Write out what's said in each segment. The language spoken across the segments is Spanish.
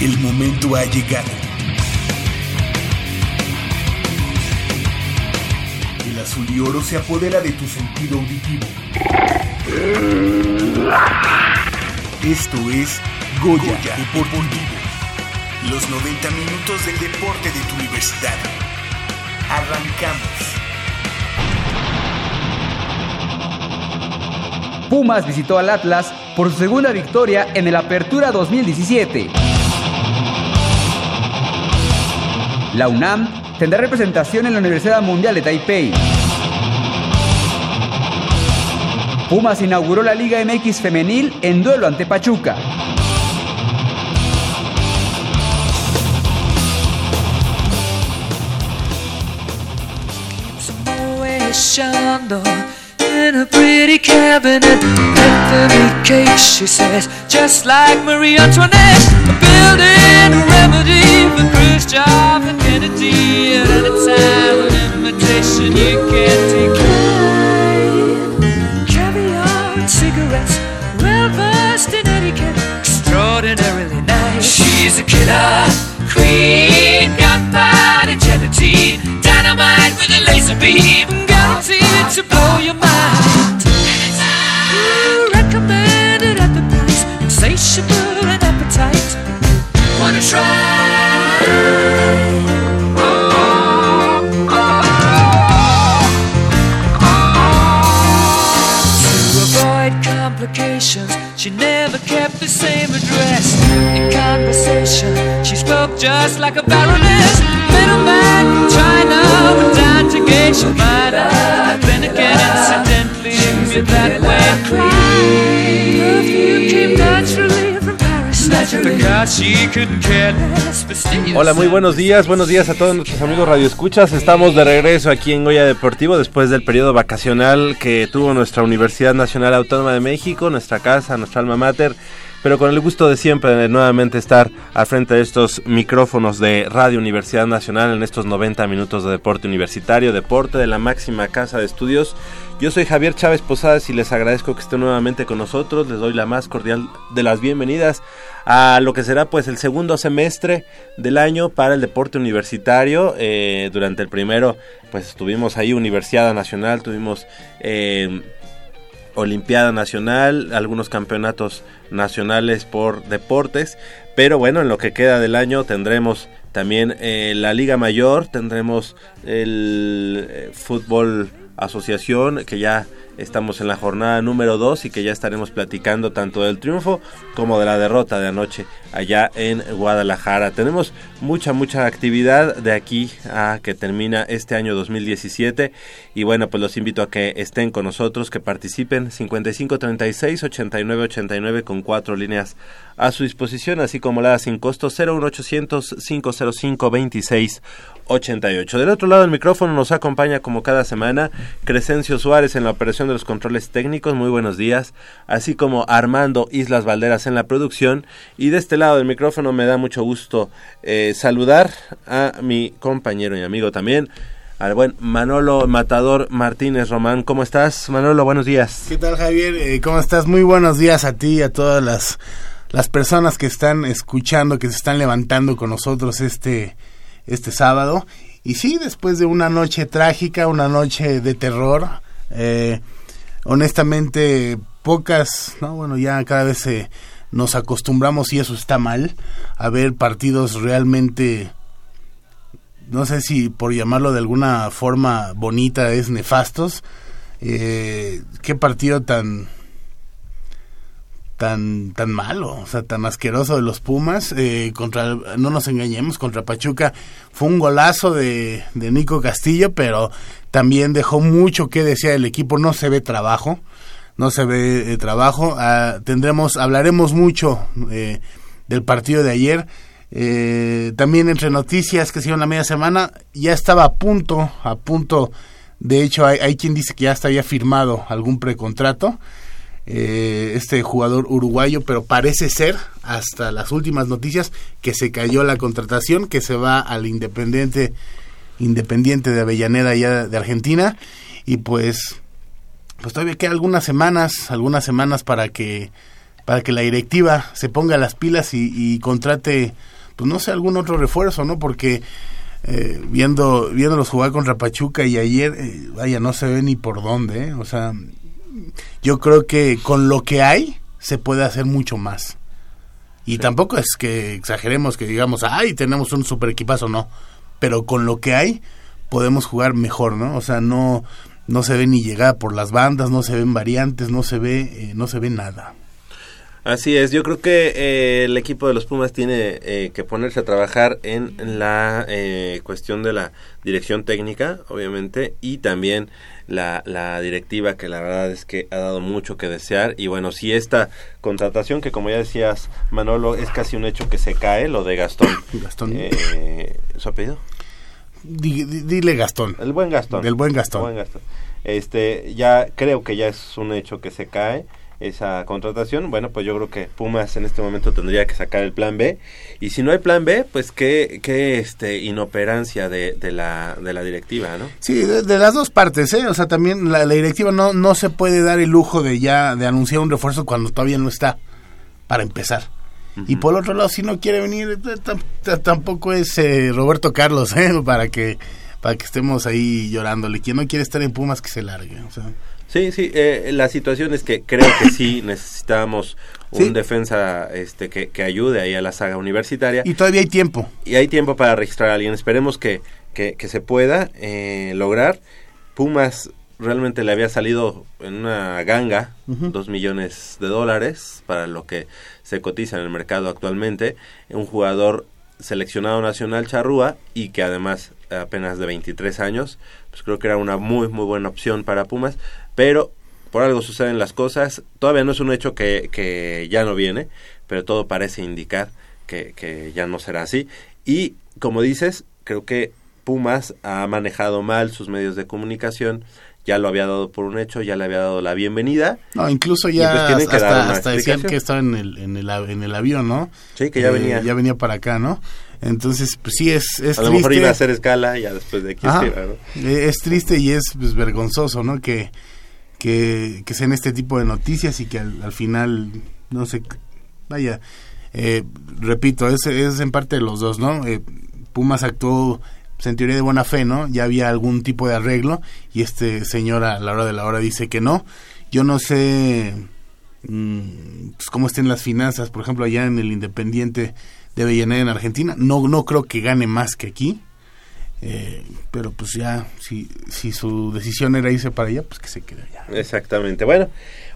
El momento ha llegado. El azul y oro se apodera de tu sentido auditivo. Esto es Goya, Deportivo. Los 90 minutos del deporte de tu universidad. Arrancamos. Pumas visitó al Atlas por su segunda victoria en el Apertura 2017. La UNAM tendrá representación en la Universidad Mundial de Taipei. Pumas inauguró la Liga MX femenil en duelo ante Pachuca. she says, just like. Building a remedy for Kennedy. Invitation you can't decline. Caviar cigarettes, well etiquette, extraordinarily nice. She's a killer queen, gunpowder gelatine, dynamite with a laser beam, just like a baroness. Middleman from China, but down to Geisha Minor. Then again, incidentally, that way. Perfume came naturally from Paris. Hola, muy buenos días, buenos días a todos nuestros amigos Radio Escuchas. Estamos de regreso aquí en Goya Deportivo después del periodo vacacional que tuvo nuestra Universidad Nacional Autónoma de México, nuestra casa, nuestra alma mater, pero con el gusto de siempre de nuevamente estar al frente de estos micrófonos de Radio Universidad Nacional en estos 90 minutos de deporte universitario, deporte de la máxima casa de estudios. Yo soy Javier Chávez Posadas y les agradezco que estén nuevamente con nosotros. Les doy la más cordial de las bienvenidas a lo que será pues el segundo semestre del año para el deporte universitario. Eh, durante el primero pues tuvimos ahí Universidad Nacional, tuvimos eh, Olimpiada Nacional, algunos campeonatos nacionales por deportes, pero bueno, en lo que queda del año tendremos también eh, la Liga Mayor, tendremos el eh, fútbol asociación que ya estamos en la jornada número 2 y que ya estaremos platicando tanto del triunfo como de la derrota de anoche allá en Guadalajara. Tenemos mucha, mucha actividad de aquí a que termina este año 2017 y bueno, pues los invito a que estén con nosotros, que participen. 5536 8989 con cuatro líneas a su disposición, así como la sin costo 01800 505 26 88. Del otro lado del micrófono nos acompaña como cada semana Crescencio Suárez en la operación de los controles técnicos, muy buenos días, así como Armando Islas Valderas en la producción y de este lado del micrófono me da mucho gusto eh, saludar a mi compañero y amigo también, al buen Manolo Matador Martínez Román. ¿Cómo estás, Manolo? Buenos días. ¿Qué tal, Javier? Eh, ¿Cómo estás? Muy buenos días a ti y a todas las, las personas que están escuchando, que se están levantando con nosotros este, este sábado. Y sí, después de una noche trágica, una noche de terror, eh, honestamente pocas, no, bueno, ya cada vez eh, nos acostumbramos y eso está mal a ver partidos realmente no sé si por llamarlo de alguna forma bonita es nefastos. Eh, qué partido tan tan tan malo, o sea, tan asqueroso de los Pumas eh, contra no nos engañemos contra Pachuca fue un golazo de, de Nico Castillo, pero también dejó mucho que decir el equipo, no se ve trabajo, no se ve eh, trabajo. Ah, tendremos hablaremos mucho eh, del partido de ayer. Eh, también entre noticias que se la media semana, ya estaba a punto, a punto, de hecho hay, hay quien dice que ya hasta había firmado algún precontrato, eh, este jugador uruguayo, pero parece ser, hasta las últimas noticias, que se cayó la contratación, que se va al Independiente, Independiente de Avellaneda ya de Argentina, y pues, pues todavía queda algunas semanas, algunas semanas para que para que la directiva se ponga las pilas y, y contrate, pues no sé, algún otro refuerzo, ¿no? Porque eh, viendo viéndolos jugar contra Pachuca y ayer, eh, vaya, no se ve ni por dónde, ¿eh? O sea, yo creo que con lo que hay se puede hacer mucho más. Y tampoco es que exageremos que digamos, ay, tenemos un super equipazo, no. Pero con lo que hay podemos jugar mejor, ¿no? O sea, no no se ve ni llegada por las bandas, no se ven variantes, no se ve eh, no se ve nada. Así es, yo creo que eh, el equipo de los Pumas tiene eh, que ponerse a trabajar en la eh, cuestión de la dirección técnica, obviamente, y también la, la directiva, que la verdad es que ha dado mucho que desear. Y bueno, si esta contratación, que como ya decías, Manolo, es casi un hecho que se cae, lo de Gastón. Gastón. Eh, ¿Su apellido? Di- dile Gastón. El buen Gastón. Del buen Gastón. El buen Gastón. Este, ya creo que ya es un hecho que se cae esa contratación. Bueno, pues yo creo que Pumas en este momento tendría que sacar el plan B. Y si no hay plan B, pues qué, qué este, inoperancia de, de, la, de la directiva, ¿no? Sí, de, de las dos partes, ¿eh? O sea, también la, la directiva no, no se puede dar el lujo de ya de anunciar un refuerzo cuando todavía no está, para empezar. Y por otro lado, si no quiere venir, eh, tam- tam- tampoco es eh, Roberto Carlos, ¿eh? Para que, para que estemos ahí llorándole. Quien no quiere estar en Pumas, que se largue. O sea, Sí, sí, eh, la situación es que creo que sí necesitamos un Sí. defensa este, que, que ayude ahí a la saga universitaria. y todavía hay tiempo. y hay tiempo para registrar a alguien. Esperemos que, que, que se pueda eh, lograr. Pumas realmente le había salido en una ganga, dos millones de dólares para lo que se cotiza en el mercado actualmente. Un jugador seleccionado nacional charrúa y que además apenas de 23 años, pues creo que era una muy muy buena opción para Pumas, pero por algo suceden las cosas, todavía no es un hecho que, que ya no viene, pero todo parece indicar que, que ya no será así. Y como dices, creo que Pumas ha manejado mal sus medios de comunicación, ya lo había dado por un hecho, ya le había dado la bienvenida. No, incluso ya pues hasta, hasta decían que estaba en el, en, el, en el avión, ¿no? Sí, que ya Eh, venía. Ya venía para acá, ¿no? Entonces, pues sí, es, es a lo triste. mejor iba a hacer escala y ya después de aquí Ajá. escriba, ¿no? Eh, Es triste y es pues, vergonzoso, ¿no? Que, que, que sean este tipo de noticias y que al, al final, no sé, vaya, eh, repito, es, es en parte de los dos, ¿no? Eh, Pumas actuó pues, en teoría de buena fe, ¿no? Ya había algún tipo de arreglo y este señor a la hora de la hora dice que no. Yo no sé mm, pues, cómo estén las finanzas, por ejemplo, allá en el Independiente de Avellaneda en Argentina. No, no creo que gane más que aquí. Eh, pero pues ya, si, si su decisión era irse para allá, pues que se quede allá. Exactamente. Bueno,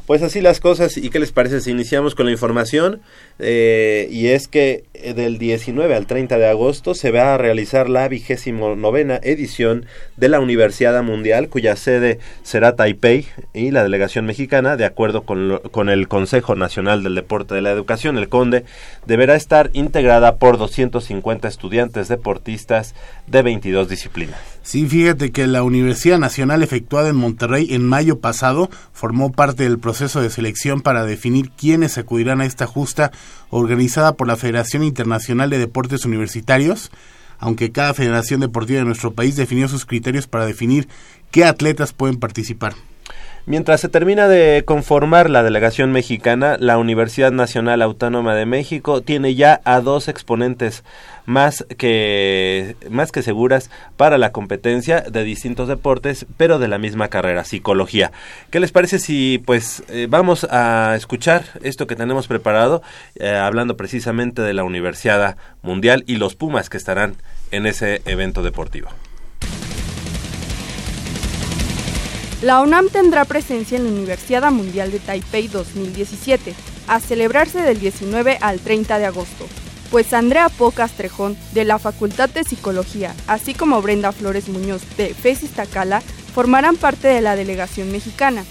pues así las cosas. ¿Y qué les parece si iniciamos con la información? Eh, y es que eh, del 19 al 30 de agosto se va a realizar la vigésimo novena edición de la Universidad Mundial, cuya sede será Taipei y la delegación mexicana, de acuerdo con, con el Consejo Nacional del Deporte de la Educación, el CONDE, deberá estar integrada por 250 estudiantes deportistas de 22 disciplinas. Sí, fíjate que la Universidad Nacional efectuada en Monterrey en mayo pasado formó parte del proceso de selección para definir quiénes acudirán a esta justa organizada por la Federación Internacional de Deportes Universitarios, aunque cada federación deportiva de nuestro país definió sus criterios para definir qué atletas pueden participar. Mientras se termina de conformar la delegación mexicana, la Universidad Nacional Autónoma de México tiene ya a dos exponentes más que más que seguras para la competencia de distintos deportes, pero de la misma carrera, psicología. ¿Qué les parece si pues eh, vamos a escuchar esto que tenemos preparado, eh, hablando precisamente de la Universidad Mundial y los Pumas que estarán en ese evento deportivo? La UNAM tendrá presencia en la Universidad Mundial de Taipei 2017, a celebrarse del 19 al 30 de agosto, pues Andrea Po Castrejón, de la Facultad de Psicología, así como Brenda Flores Muñoz, de FES Iztacala, formarán parte de la delegación mexicana.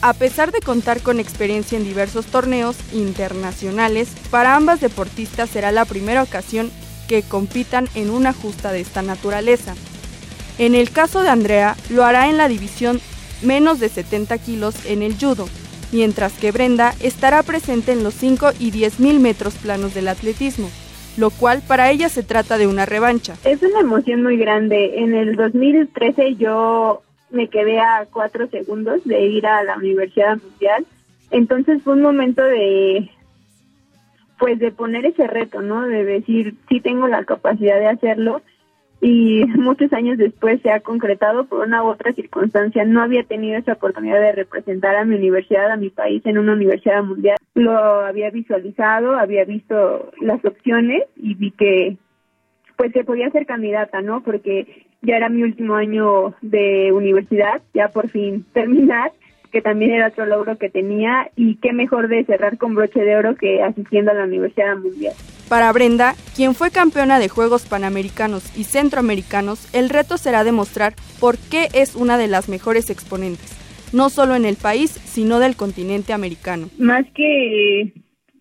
A pesar de contar con experiencia en diversos torneos internacionales, para ambas deportistas será la primera ocasión que compitan en una justa de esta naturaleza. En el caso de Andrea, lo hará en la división menos de 70 kilos en el judo, mientras que Brenda estará presente en los 5 y 10 mil metros planos del atletismo, lo cual para ella se trata de una revancha. Es una emoción muy grande. En el 2013 yo me quedé a cuatro segundos de ir a la Universidad Mundial. Entonces fue un momento de, pues de poner ese reto, ¿no? De decir, sí tengo la capacidad de hacerlo y muchos años después se ha concretado por una u otra circunstancia. No había tenido esa oportunidad de representar a mi universidad, a mi país en una universidad mundial. Lo había visualizado, había visto las opciones y vi que pues que podía ser candidata, ¿no? Porque ya era mi último año de universidad, ya por fin terminar que también era otro logro que tenía y qué mejor de cerrar con broche de oro que asistiendo a la Universidad Mundial. Para Brenda, quien fue campeona de Juegos Panamericanos y Centroamericanos, el reto será demostrar por qué es una de las mejores exponentes, no solo en el país, sino del continente americano. Más que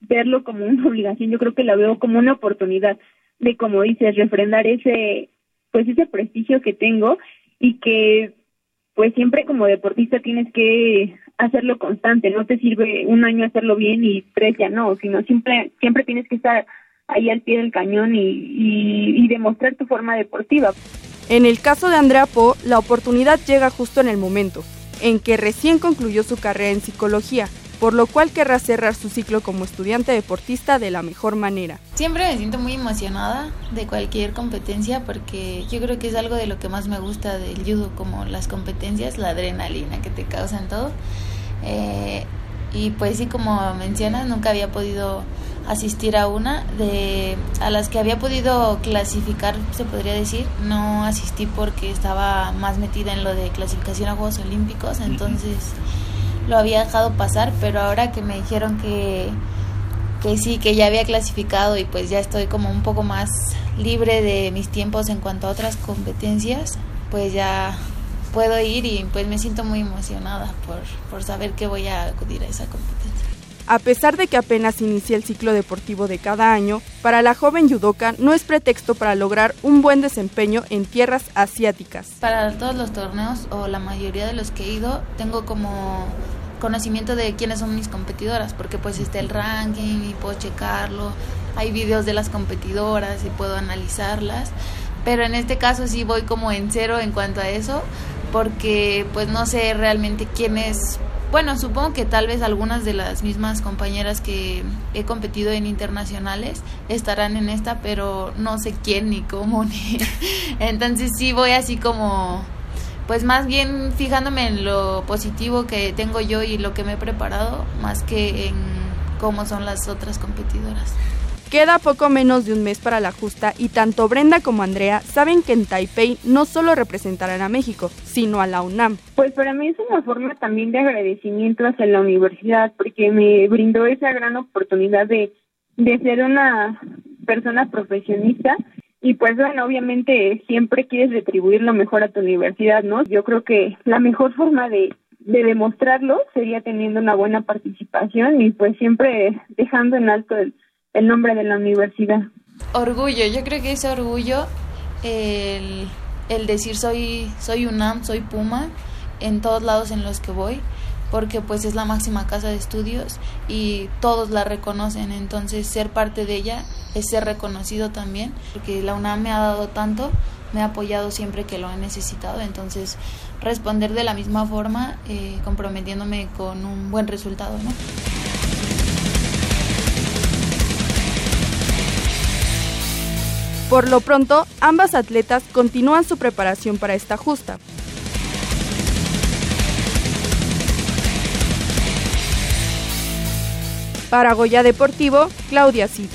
verlo como una obligación, yo creo que la veo como una oportunidad de, como dices, refrendar ese, pues ese prestigio que tengo y que pues siempre como deportista tienes que hacerlo constante, no te sirve un año hacerlo bien y tres ya no, sino siempre, siempre tienes que estar ahí al pie del cañón y, y, y demostrar tu forma deportiva. En el caso de Andrea Po, la oportunidad llega justo en el momento, en que recién concluyó su carrera en psicología, por lo cual querrá cerrar su ciclo como estudiante deportista de la mejor manera. Siempre me siento muy emocionada de cualquier competencia porque yo creo que es algo de lo que más me gusta del judo, como las competencias, la adrenalina que te causan todo. Eh, y pues sí, como mencionas, nunca había podido asistir a una de a las que había podido clasificar se podría decir. No asistí porque estaba más metida en lo de clasificación a Juegos Olímpicos entonces lo había dejado pasar, pero ahora que me dijeron que, que sí, que ya había clasificado y pues ya estoy como un poco más libre de mis tiempos en cuanto a otras competencias, pues ya puedo ir y pues me siento muy emocionada por, por saber que voy a acudir a esa competencia. A pesar de que apenas inicia el ciclo deportivo de cada año, para la joven judoka no es pretexto para lograr un buen desempeño en tierras asiáticas. Para todos los torneos o la mayoría de los que he ido, tengo como conocimiento de quiénes son mis competidoras, porque pues está el ranking y puedo checarlo, hay videos de las competidoras y puedo analizarlas, pero en este caso sí voy como en cero en cuanto a eso, porque pues no sé realmente quién es bueno, supongo que tal vez algunas de las mismas compañeras que he competido en internacionales estarán en esta, pero no sé quién ni cómo ni. Entonces sí voy así como pues más bien fijándome en lo positivo que tengo yo y lo que me he preparado, más que en cómo son las otras competidoras. Queda poco menos de un mes para la justa y tanto Brenda como Andrea saben que en Taipei no solo representarán a México, sino a la UNAM. Pues para mí es una forma también de agradecimiento hacia la universidad porque me brindó esa gran oportunidad de, de ser una persona profesionista y pues bueno, obviamente siempre quieres retribuir lo mejor a tu universidad, ¿no? Yo creo que la mejor forma de, de demostrarlo sería teniendo una buena participación y pues siempre dejando en alto el el nombre de la universidad. Orgullo, yo creo que es orgullo el, el decir soy, soy UNAM, soy Puma, en todos lados en los que voy, porque pues es la máxima casa de estudios y todos la reconocen, entonces ser parte de ella es ser reconocido también, porque la UNAM me ha dado tanto, me ha apoyado siempre que lo he necesitado, entonces responder de la misma forma, eh, comprometiéndome con un buen resultado, ¿no? Por lo pronto, ambas atletas continúan su preparación para esta justa. Para Goya Deportivo, Claudia Cid.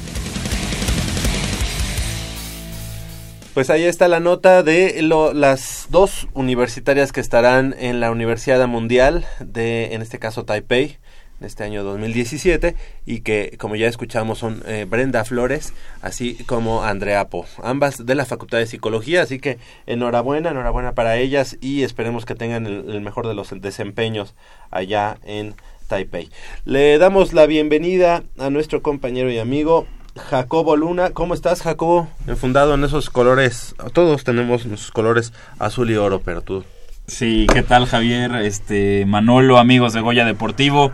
Pues ahí está la nota de las dos universitarias que estarán en la Universidad Mundial de, en este caso, Taipei en este año 2017 y que como ya escuchamos son eh, Brenda Flores así como Andrea Po ambas de la Facultad de Psicología así que enhorabuena enhorabuena para ellas y esperemos que tengan el, el mejor de los desempeños allá en Taipei le damos la bienvenida a nuestro compañero y amigo Jacobo Luna, ¿cómo estás Jacobo? Enfundado en esos colores, todos tenemos nuestros colores azul y oro, pero tú Sí, ¿qué tal Javier? Este Manolo, amigos de Goya Deportivo.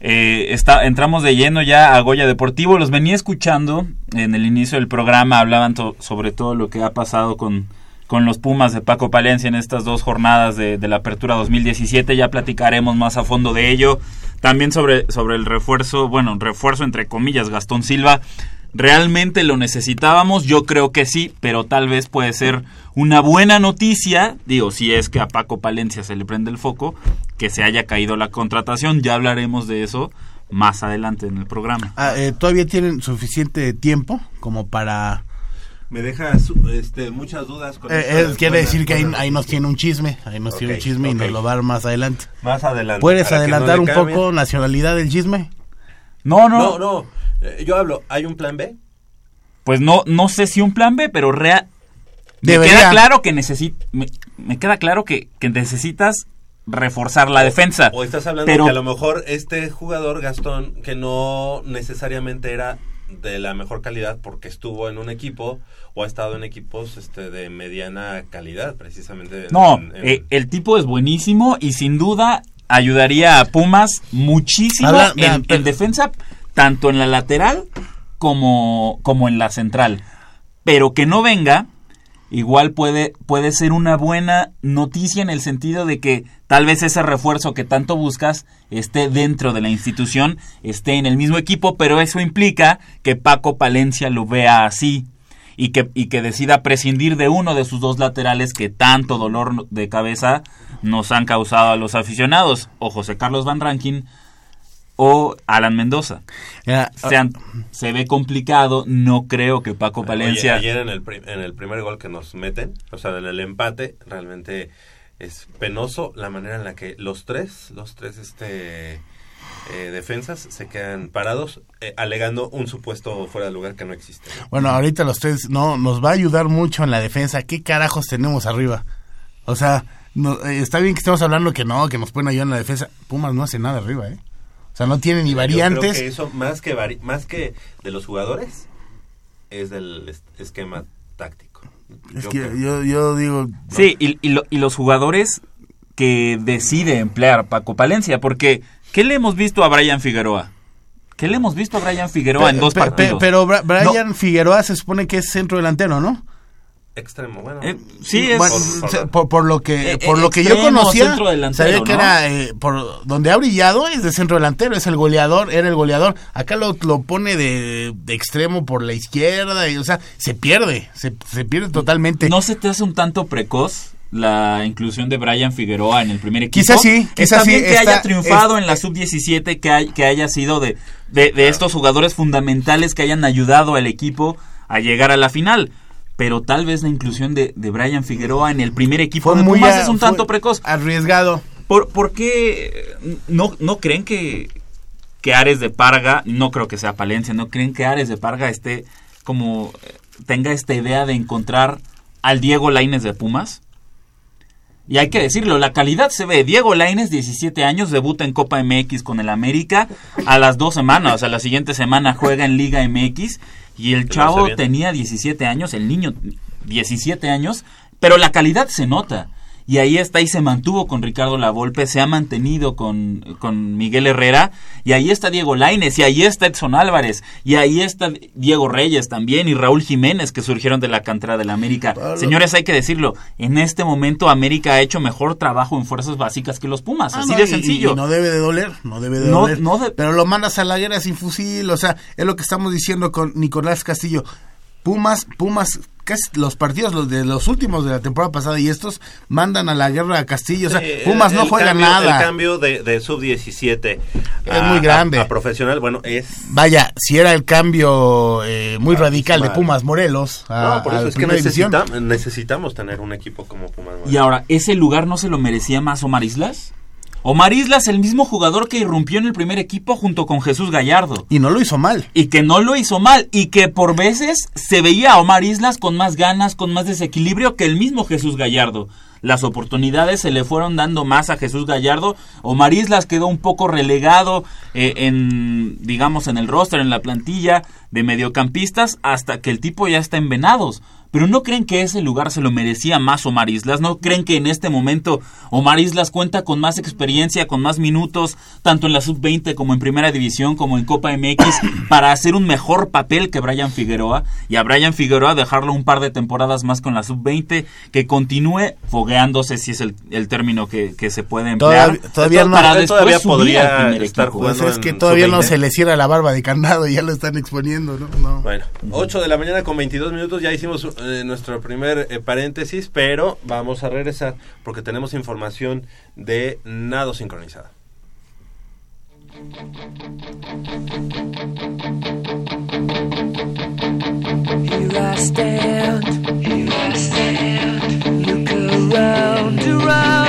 Eh, está, entramos de lleno ya a Goya Deportivo. Los venía escuchando en el inicio del programa, hablaban sobre todo lo que ha pasado con con los Pumas de Paco Palencia en estas dos jornadas de, de la Apertura 2017. Ya platicaremos más a fondo de ello. También sobre, sobre el refuerzo, bueno, refuerzo entre comillas, Gastón Silva. ¿Realmente lo necesitábamos? Yo creo que sí, pero tal vez puede ser una buena noticia, digo, si es que a Paco Palencia se le prende el foco, que se haya caído la contratación, ya hablaremos de eso más adelante en el programa. Ah, eh, ¿Todavía tienen suficiente tiempo como para...? Me deja su- este, muchas dudas con Eh, eh, de- quiere decir que ahí, nos tiene un chisme, ahí nos tiene un chisme y nos lo va a dar más adelante. Más adelante. ¿Puedes no adelantar un cambien. poco nacionalidad del chisme? No, No, no, no. eh, yo hablo. ¿Hay un plan B? pues no, no sé si un plan B, pero real... Me queda claro que necesi- me, me queda claro que, que necesitas reforzar la defensa. O estás hablando pero que a lo mejor este jugador, Gastón, que no necesariamente era de la mejor calidad porque estuvo en un equipo o ha estado en equipos este, de mediana calidad, precisamente. No, en- en- eh, el tipo es buenísimo y sin duda ayudaría a Pumas muchísimo Habla- en, en defensa, tanto en la lateral como, como en la central. Pero que no venga, igual puede, puede ser una buena noticia en el sentido de que tal vez ese refuerzo que tanto buscas esté dentro de la institución, esté en el mismo equipo, pero eso implica que Paco Palencia lo vea así y que, y que decida prescindir de uno de sus dos laterales que tanto dolor de cabeza nos han causado a los aficionados, o José Carlos Van Rankin o Alan Mendoza. Ya, Se, han- se ve complicado, no creo que Paco Oye, Palencia... ayer en el, en el primer gol que nos meten, o sea, en el empate, realmente es penoso la manera en la que los tres, los tres este eh, defensas se quedan parados eh, alegando un supuesto fuera de lugar que no existe. ¿no? Bueno, ahorita los tres, no, nos va a ayudar mucho en la defensa. ¿Qué carajos tenemos arriba? O sea, no- eh, está bien que estemos hablando que no, que nos pueden ayudar en la defensa. Pumas no hace nada arriba, ¿eh? O sea, no tiene ni Yo creo variantes. que eso más que vari- más que de los jugadores es del es- esquema táctico. Es Yo que creo. yo, yo digo, Sí, y, y lo- y los jugadores que decide emplear Paco Palencia, porque ¿qué le hemos visto a Brian Figueroa? ¿Qué le hemos visto a Brian Figueroa en dos Pe- pe- partidos? pero Bra- Brian Figueroa se supone que es centro delantero, ¿no? extremo, bueno. Eh, sí, es... Bueno, por- se- por, por lo que Eh, por eh, lo que yo extremo, conocía centro delantero, sabía que ¿no? era eh, por donde ha brillado es de centro delantero es el goleador era el goleador acá lo, lo pone de, de extremo por la izquierda y o sea se pierde se, se pierde totalmente ¿No se te hace un tanto precoz la inclusión de Brian Figueroa en el primer equipo? Quizás sí, quizás sí, que haya triunfado en la sub-17, que, hay- que haya sido de, de, de estos jugadores fundamentales que hayan ayudado al equipo a llegar a la final. Pero tal vez la inclusión de, de Brian Figueroa en el primer equipo fue de muy Pumas a- es un tanto precoz. arriesgado ¿Por, por qué no, no creen que, que Ares de Parga, no creo que sea Palencia, no creen que Ares de Parga esté como eh, tenga esta idea de encontrar al Diego Laines de Pumas? Y hay que decirlo, la calidad se ve. Diego Laines, 17 años, debuta en Copa MX con el América. A las dos semanas, o sea, la siguiente semana juega en Liga MX. Y el chavo tenía 17 años, el niño 17 años, pero la calidad se nota. Y ahí está y se mantuvo con Ricardo Lavolpe, se ha mantenido con, con Miguel Herrera, y ahí está Diego Laines, y ahí está Edson Álvarez, y ahí está Diego Reyes también, y Raúl Jiménez, que surgieron de la cantera del América. Señores, hay que decirlo, en este momento América ha hecho mejor trabajo en fuerzas básicas que los Pumas, Ah, así no, de y- sencillo. y no debe de doler no debe de No- doler no de- pero lo mandas a la guerra sin fusil o sea es lo que estamos diciendo con Nicolás Castillo Pumas Pumas casi los partidos los de los últimos de la temporada pasada y estos mandan a la guerra a Castillo o sea Pumas no el juega cambio- nada El cambio de, de sub-17 Es muy grande. A, a profesional, bueno, es... Vaya, si era el cambio eh, muy radical de. Pumas Morelos a, no, por eso es que necesita- necesitamos tener un equipo como Pumas. Y ahora, ¿ese lugar no se lo merecía más Omar Islas? Omar Islas, el mismo jugador que irrumpió en el primer equipo junto con Jesús Gallardo. Y no lo hizo mal. Y que no lo hizo mal. Y que por veces se veía a Omar Islas con más ganas, con más desequilibrio que el mismo Jesús Gallardo. Las oportunidades se le fueron dando más a Jesús Gallardo. Omar Islas quedó un poco relegado eh, en, digamos, en el roster, en la plantilla de mediocampistas, hasta que el tipo ya está en Venados. Pero ¿no creen que ese lugar se lo merecía más Omar Islas? ¿No creen que en este momento Omar Islas cuenta con más experiencia, con más minutos, tanto en la sub-20 como en Primera División, como en Copa MX, para hacer un mejor papel que Brian Figueroa? Y a Brian Figueroa dejarlo un par de temporadas más con la sub-20, que continúe fogueándose, si es el, el término que, que se puede emplear. Todavía, todavía no, para después todavía subir podría al primer estar equipo. jugando. Pues es que todavía no sub-20. se le cierra la barba de candado y ya lo están exponiendo, ¿no? no. Bueno, 8 de la mañana con 22 minutos, ya hicimos eh, nuestro primer eh, paréntesis, pero vamos a regresar porque tenemos información de nado around,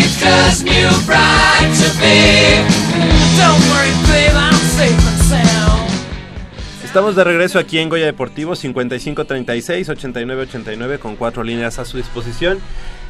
America's new bride to be. Don't worry, babe, I'm safe and sound. Estamos de regreso aquí en Goya Deportivo 5536-8989 con cuatro líneas a su disposición.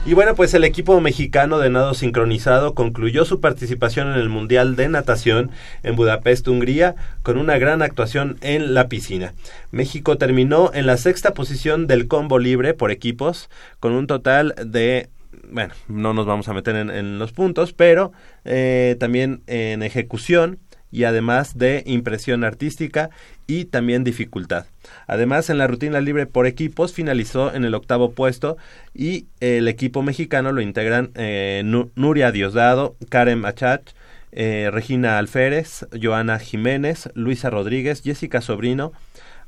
Y bueno, pues el equipo mexicano de nado sincronizado concluyó su participación en el Mundial de Natación en Budapest, Hungría, con una gran actuación en la piscina. México terminó en la sexta posición del combo libre por equipos, con un total de bueno, no nos vamos a meter en, los puntos, pero eh, también en ejecución y además de impresión artística y también dificultad. Además, en la rutina libre por equipos finalizó en el octavo puesto y el equipo mexicano lo integran eh, Nu- Nuria Diosdado, Karen Machat, eh, Regina Alférez, Joana Jiménez, Luisa Rodríguez, Jessica Sobrino,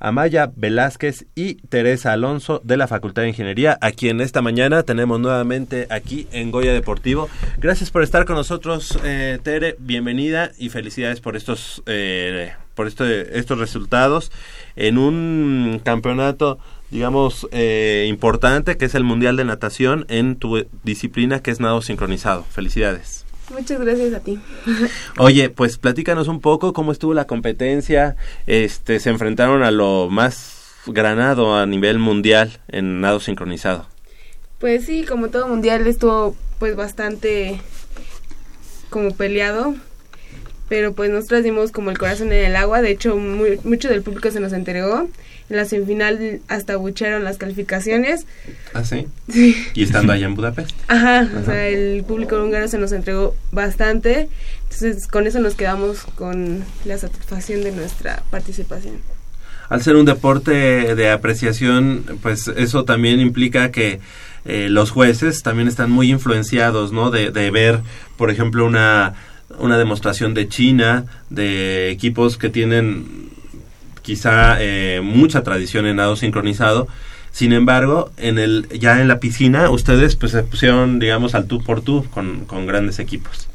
Amaya Velázquez y Teresa Alonso de la Facultad de Ingeniería, a quien esta mañana tenemos nuevamente aquí en Goya Deportivo. Gracias por estar con nosotros, eh, Tere, bienvenida y felicidades por estos, eh, por este- estos resultados en un campeonato digamos, eh, importante, que es el Mundial de Natación en tu disciplina, que es nado sincronizado. Felicidades. Muchas gracias a ti. Oye, pues platícanos un poco cómo estuvo la competencia. Este, se enfrentaron a lo más granado a nivel mundial en nado sincronizado. Pues sí, como todo mundial estuvo pues bastante como peleado, pero pues nosotros dimos como el corazón en el agua, de hecho muy- mucho del público se nos entregó. En la semifinal hasta bucharon las calificaciones. ¿Ah, sí? Sí. Y estando allá en Budapest. Ajá, o sea, el público húngaro se nos entregó bastante, entonces con eso nos quedamos con la satisfacción de nuestra participación. Al ser un deporte de apreciación, pues eso también implica que eh, los jueces también están muy influenciados, ¿no? De, de ver, por ejemplo, una, una demostración de China, de equipos que tienen quizá eh, mucha tradición en nado sincronizado. Sin embargo, en el ya en la piscina, ustedes pues se pusieron, digamos, al tú por tú con, con grandes equipos.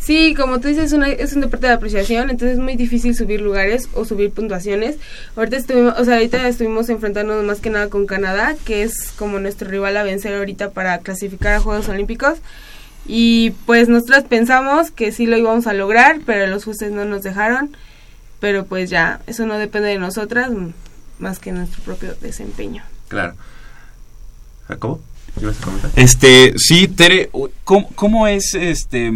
Sí, como tú dices, una- es un deporte de apreciación, entonces es muy difícil subir lugares o subir puntuaciones. Ahorita estuvimos, o sea, ahorita estuvimos enfrentándonos más que nada con Canadá, que es como nuestro rival a vencer ahorita para clasificar a Juegos Olímpicos. Y pues nosotros pensamos que sí lo íbamos a lograr, pero los jueces no nos dejaron. Pero pues ya, eso no depende de nosotras, más que nuestro propio desempeño. Claro. ¿Jacobo? ¿Ibas a comentar? Este, sí, Tere, ¿cómo, cómo es, este,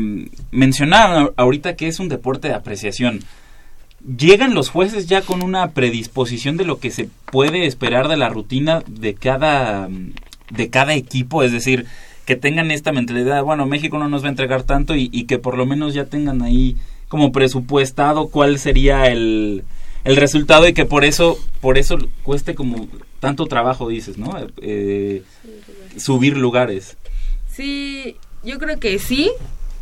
mencionaban a- ahorita que es un deporte de apreciación? ¿Llegan los jueces ya con una predisposición de lo que se puede esperar de la rutina de cada, de cada equipo? Es decir, que tengan esta mentalidad, bueno, México no nos va a entregar tanto y, y que por lo menos ya tengan ahí como presupuestado cuál sería el, el resultado y que por eso por eso cueste como tanto trabajo dices no Eh, subir lugares Sí, yo creo que sí.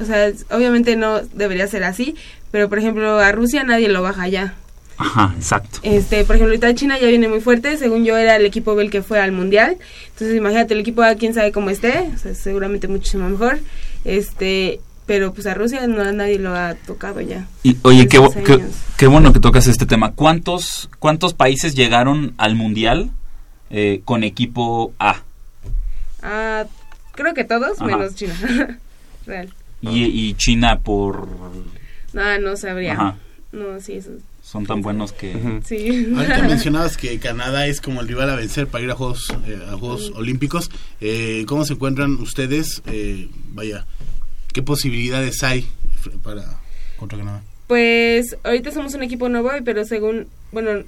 O sea, obviamente no debería ser así, pero por ejemplo a Rusia nadie lo baja ya. Ajá exacto Este, por ejemplo, ahorita China ya viene muy fuerte, según yo era el equipo B el que fue al mundial. Entonces, imagínate el equipo A quién sabe cómo esté, o sea, seguramente muchísimo mejor. Este, pero pues a Rusia no a nadie lo ha tocado ya. y oye qué, qué, bueno que tocas este tema cuántos cuántos países llegaron al mundial eh, con equipo A Ah, creo que todos Ajá. menos China. Real. y, y China por No, no sabría. Ajá. No, sí, eso. Son tan buenos que Sí. Ahorita mencionabas que Canadá es como el rival a vencer para ir a Juegos, eh, a Juegos Olímpicos. Eh, ¿Cómo se encuentran ustedes? Eh, vaya, ¿qué posibilidades hay para contra Canadá? Pues ahorita somos un equipo nuevo, pero según, bueno,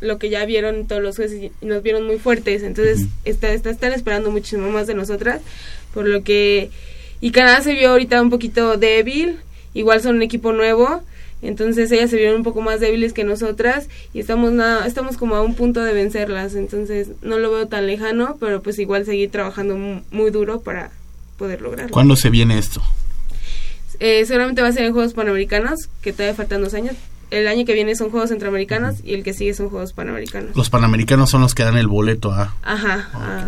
lo que ya vieron todos los jueces y nos vieron muy fuertes, entonces está, está- están esperando muchísimo más de nosotras, por lo que y Canadá se vio ahorita un poquito débil, igual son un equipo nuevo, entonces ellas se vieron un poco más débiles que nosotras y estamos nada, estamos como a un punto de vencerlas, entonces no lo veo tan lejano, pero pues igual seguir trabajando mu- muy duro para poder lograrlo. ¿Cuándo se viene esto? Eh, seguramente va a ser en Juegos Panamericanos, que todavía faltan dos años. El año que viene son Juegos Centroamericanos y el que sigue son Juegos Panamericanos. Los panamericanos son los que dan el boleto a... Ajá, a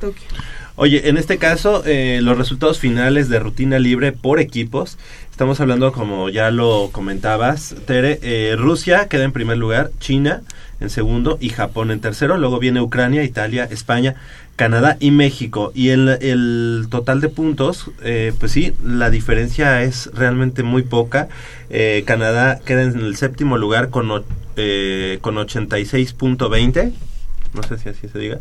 Tokio. Oye, en este caso, eh, los resultados finales de rutina libre por equipos, estamos hablando, como ya lo comentabas, Tere, eh, Rusia queda en primer lugar, China en segundo y Japón en tercero, luego viene Ucrania, Italia, España, Canadá y México. Y el, el total de puntos, eh, pues sí, la diferencia es realmente muy poca. Eh, Canadá queda en el séptimo lugar con, eh, con 86.20 no sé si así se diga,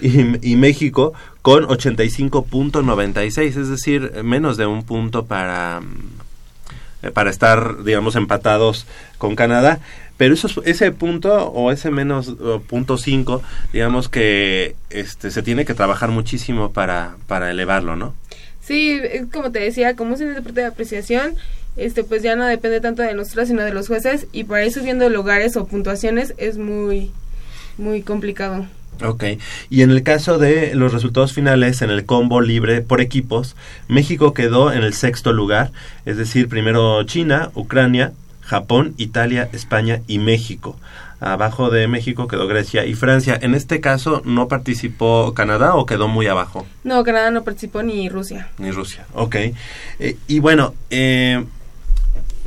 y, y México con 85.96, es decir, menos de un punto para, mm, para estar, digamos, empatados con Canadá. Pero eso, es- ese punto o ese menos o punto 5, digamos que este, se tiene que trabajar muchísimo para, para elevarlo, ¿no? Sí, como te decía, como es un deporte de apreciación, este pues ya no depende tanto de nosotros sino de los jueces y para ir subiendo lugares o puntuaciones es muy muy complicado. Ok, y en el caso de los resultados finales en el combo libre por equipos, México quedó en el sexto lugar, es decir, primero China, Ucrania, Japón, Italia, España y México. Abajo de México quedó Grecia y Francia. En este caso, ¿no participó Canadá o quedó muy abajo? No, Canadá no participó ni Rusia. Ni Rusia. Ok. Eh, y bueno, eh,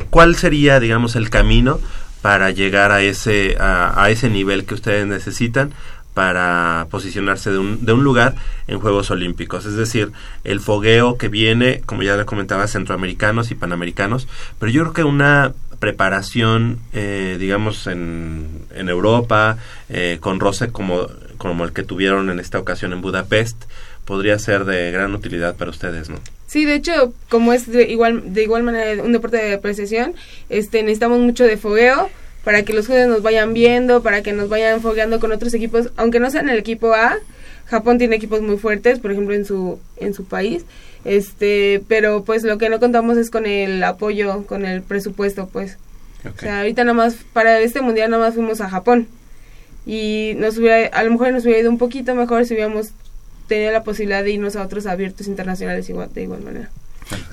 ¿cuál sería, digamos, el camino para llegar a ese, a, ese nivel que ustedes necesitan para posicionarse de un, de un lugar en Juegos Olímpicos? Es decir, el fogueo que viene, como ya le comentaba, centroamericanos y panamericanos, pero yo creo que una preparación, eh, digamos, en, en Europa, eh, con roce como, como el que tuvieron en esta ocasión en Budapest, podría ser de gran utilidad para ustedes, ¿no? Sí, de hecho, como es de igual de igual manera un deporte de apreciación, este necesitamos mucho de fogueo para que los jueces nos vayan viendo, para que nos vayan fogueando con otros equipos, aunque no sean el equipo A. Japón tiene equipos muy fuertes, por ejemplo, en su en su país. Este, pero pues lo que no contamos es con el apoyo, con el presupuesto, pues. O sea, ahorita nada más para este mundial nada más fuimos a Japón. Y nos hubiera a lo mejor nos hubiera ido un poquito mejor si hubiéramos tenido la posibilidad de irnos a otros abiertos internacionales igual de igual manera.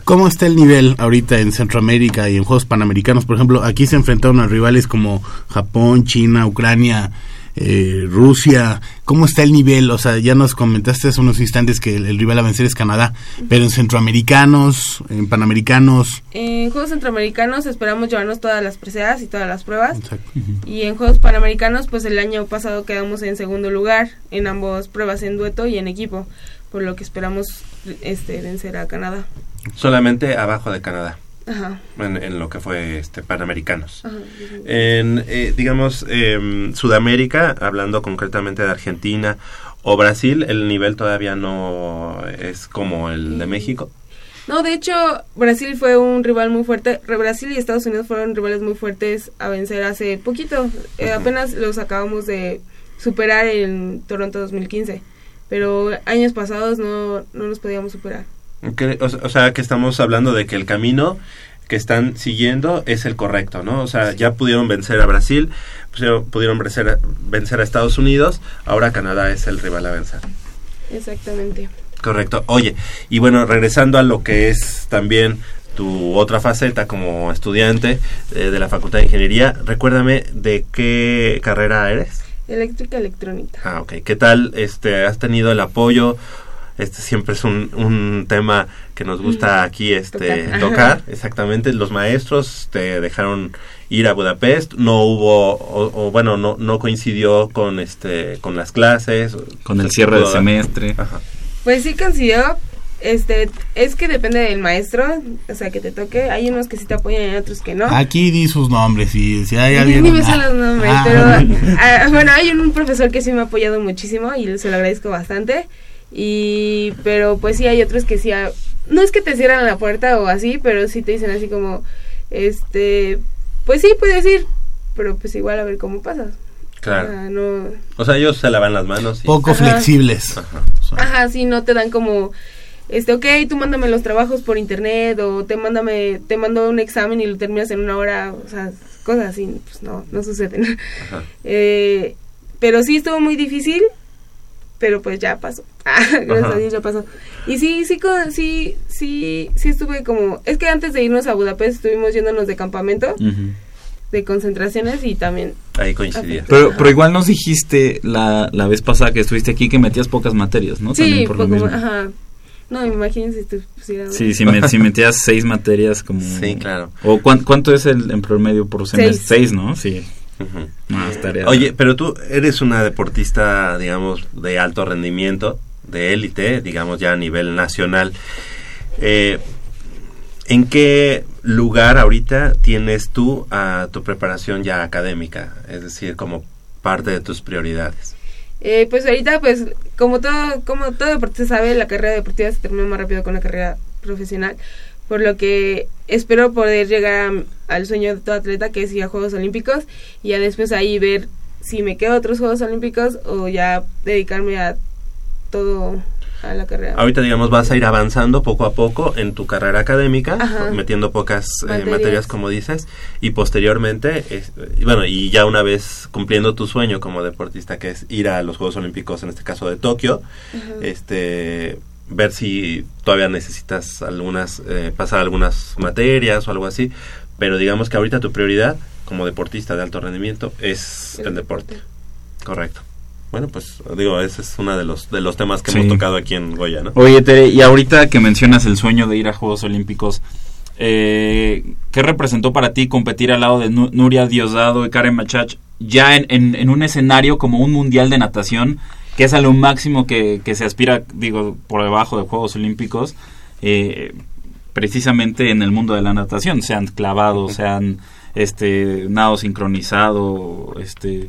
¿Cómo está el nivel ahorita en Centroamérica y en Juegos Panamericanos? Por ejemplo, aquí se enfrentaron a rivales como Japón, China, Ucrania, eh, Rusia. ¿Cómo está el nivel? O sea, ya nos comentaste hace unos instantes que el, el rival a vencer es Canadá, pero en Centroamericanos, en Panamericanos. En Juegos Centroamericanos esperamos llevarnos todas las preseas y todas las pruebas. Exacto. Y en Juegos Panamericanos, pues el año pasado quedamos en segundo lugar en ambas pruebas en dueto y en equipo, por lo que esperamos este vencer a Canadá. Solamente abajo de Canadá. Ajá. En, en lo que fue este Panamericanos. Ajá. En, eh, digamos, em, Sudamérica, hablando concretamente de Argentina o Brasil, el nivel todavía no es como el de México. No, de hecho, Brasil fue un rival muy fuerte. Brasil y Estados Unidos fueron rivales muy fuertes a vencer hace poquito. Eh, apenas los acabamos de superar en Toronto 2015. Pero años pasados no, no los podíamos superar. Que- o, o sea, que estamos hablando de que el camino que están siguiendo es el correcto, ¿no? O sea, ya pudieron vencer a Brasil, pudieron, pudieron vencer, a, vencer a Estados Unidos, ahora Canadá es el rival a vencer. Exactamente. Correcto. Oye, y bueno, regresando a lo que es también tu otra faceta como estudiante eh, de la Facultad de Ingeniería, recuérdame de qué carrera eres. Eléctrica electrónica. Ah, ok. ¿Qué tal? Este, ¿Has tenido el apoyo? Este siempre es un, un tema que nos gusta aquí este Tocar. tocar. Exactamente. Los maestros te dejaron ir a Budapest. No hubo, o, o bueno, no, no coincidió con este con las clases. Con el cierre de pudo dar- semestre. Ajá. Pues sí consiguió, este, es que depende del maestro, o sea, que te toque. Hay unos que sí te apoyan y otros que no. Aquí di sus nombres y si hay Ni- alguien... Ni me sé los nombres, Ah. pero ah, bueno, hay un profesor que sí me ha apoyado muchísimo y se lo agradezco bastante. Y pero pues sí hay otros que sí ha- no es que te cierran la puerta o así, pero sí te dicen así como este, pues sí puedes ir, pero pues igual a ver cómo pasas. Claro. Ah, no O sea, ellos se lavan las manos. y- Poco Ajá. flexibles. Ajá. Ajá, sí, no te dan como, este, ok, tú mándame los trabajos por internet o te mándame, te mando un examen y lo terminas en una hora, o sea, cosas así, pues no, no suceden. Ajá. Eh, pero sí estuvo muy difícil, pero pues ya pasó. Ah, Gracias Ajá. a Dios ya pasó. Y sí, sí, co- sí, sí, sí estuve como, es que antes de irnos a Budapest estuvimos yéndonos de campamento, de concentraciones y también, Ahí coincidía. Pero, pero igual nos dijiste la, la vez pasada que estuviste aquí que metías pocas materias, ¿no? sí, También por lo poco- mismo. ajá. No, imagínense si tú pusieras... Sí, si, me- si metías seis materias como... Sí, claro. ¿O cuán- cuánto es el en promedio por semestre? Seis. Seis, ¿no? Sí. Ujú. Más tareas. Oye, pero tú eres una deportista, digamos, de alto rendimiento, de élite, digamos ya a nivel nacional. Eh, ¿En qué lugar ahorita tienes tú tu preparación ya académica? Es decir, como parte de tus prioridades. Eh, pues ahorita, pues, como todo, como todo deportista sabe, la carrera deportiva se termina más rápido con la carrera profesional, por lo que espero poder llegar a- al sueño de todo atleta, que es ir a Juegos Olímpicos, y ya después ahí ver si me quedo a otros Juegos Olímpicos o ya dedicarme a todo, a la carrera. Ahorita, digamos, vas a ir avanzando poco a poco en tu carrera académica, Ajá. metiendo pocas eh, materias. Materias. como dices, y posteriormente, es- bueno, y ya una vez cumpliendo tu sueño como deportista, que es ir a los Juegos Olímpicos, en este caso de Tokio, este ver si todavía necesitas algunas, eh, pasar algunas materias o algo así, pero digamos que ahorita tu prioridad como deportista de alto rendimiento es el, El deporte. deporte. Correcto. Bueno, pues digo, ese es uno de los, de los temas que Sí. hemos tocado aquí en Goya, ¿no? Oye, Tere, y ahorita que mencionas el sueño de ir a Juegos Olímpicos, eh, ¿qué representó para ti competir al lado de Nu- Nuria Diosdado y Karen Machach ya en, en- en un escenario como un mundial de natación, que es a lo máximo que, que se aspira, digo, por debajo de Juegos Olímpicos, eh, precisamente en el mundo de la natación, sean clavados, sean este nado sincronizado, este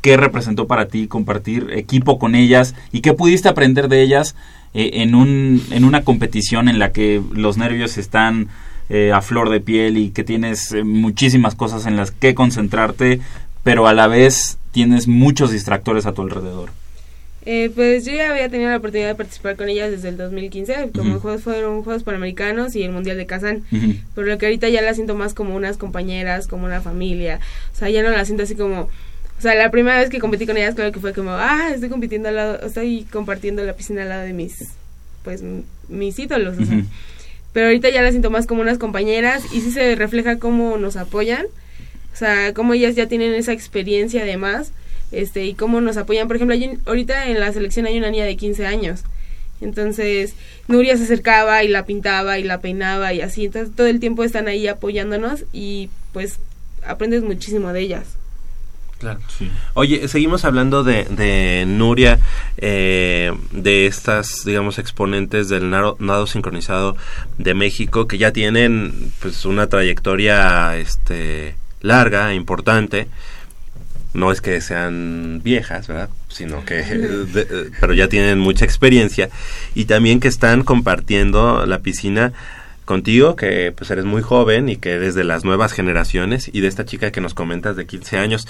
qué representó para ti compartir equipo con ellas y qué pudiste aprender de ellas eh, en, un, en una competición en la que los nervios están eh, a flor de piel y que tienes eh, muchísimas cosas en las que concentrarte, pero a la vez tienes muchos distractores a tu alrededor. Eh, pues yo ya había tenido la oportunidad de participar con ellas desde el 2015, como Ujú. juegos fueron Juegos Panamericanos y el Mundial de Kazán. Ujú. Por lo que ahorita ya la siento más como unas compañeras, como una familia. O sea, ya no la siento así como... O sea, la primera vez que competí con ellas, claro que fue como, ah, estoy compitiendo al lado, estoy compartiendo la piscina al lado de mis, pues, mis ídolos. o sea. Ujú. Pero ahorita ya la siento más como unas compañeras y sí se refleja cómo nos apoyan. O sea, cómo ellas ya tienen esa experiencia además. Este, y cómo nos apoyan. Por ejemplo, hay ahorita en la selección hay una niña de 15 años. Entonces, Nuria se acercaba y la pintaba y la peinaba y así. Entonces, todo el tiempo están ahí apoyándonos y pues aprendes muchísimo de ellas. Claro. Oye, seguimos hablando de, de Nuria, eh, de estas, digamos, exponentes del nado, nado sincronizado de México que ya tienen, pues, una trayectoria, este, larga, importante. No es que sean viejas, ¿verdad? Sino que, de- pero ya tienen mucha experiencia y también que están compartiendo la piscina contigo, que pues eres muy joven y que eres de las nuevas generaciones y de esta chica que nos comentas de 15 años.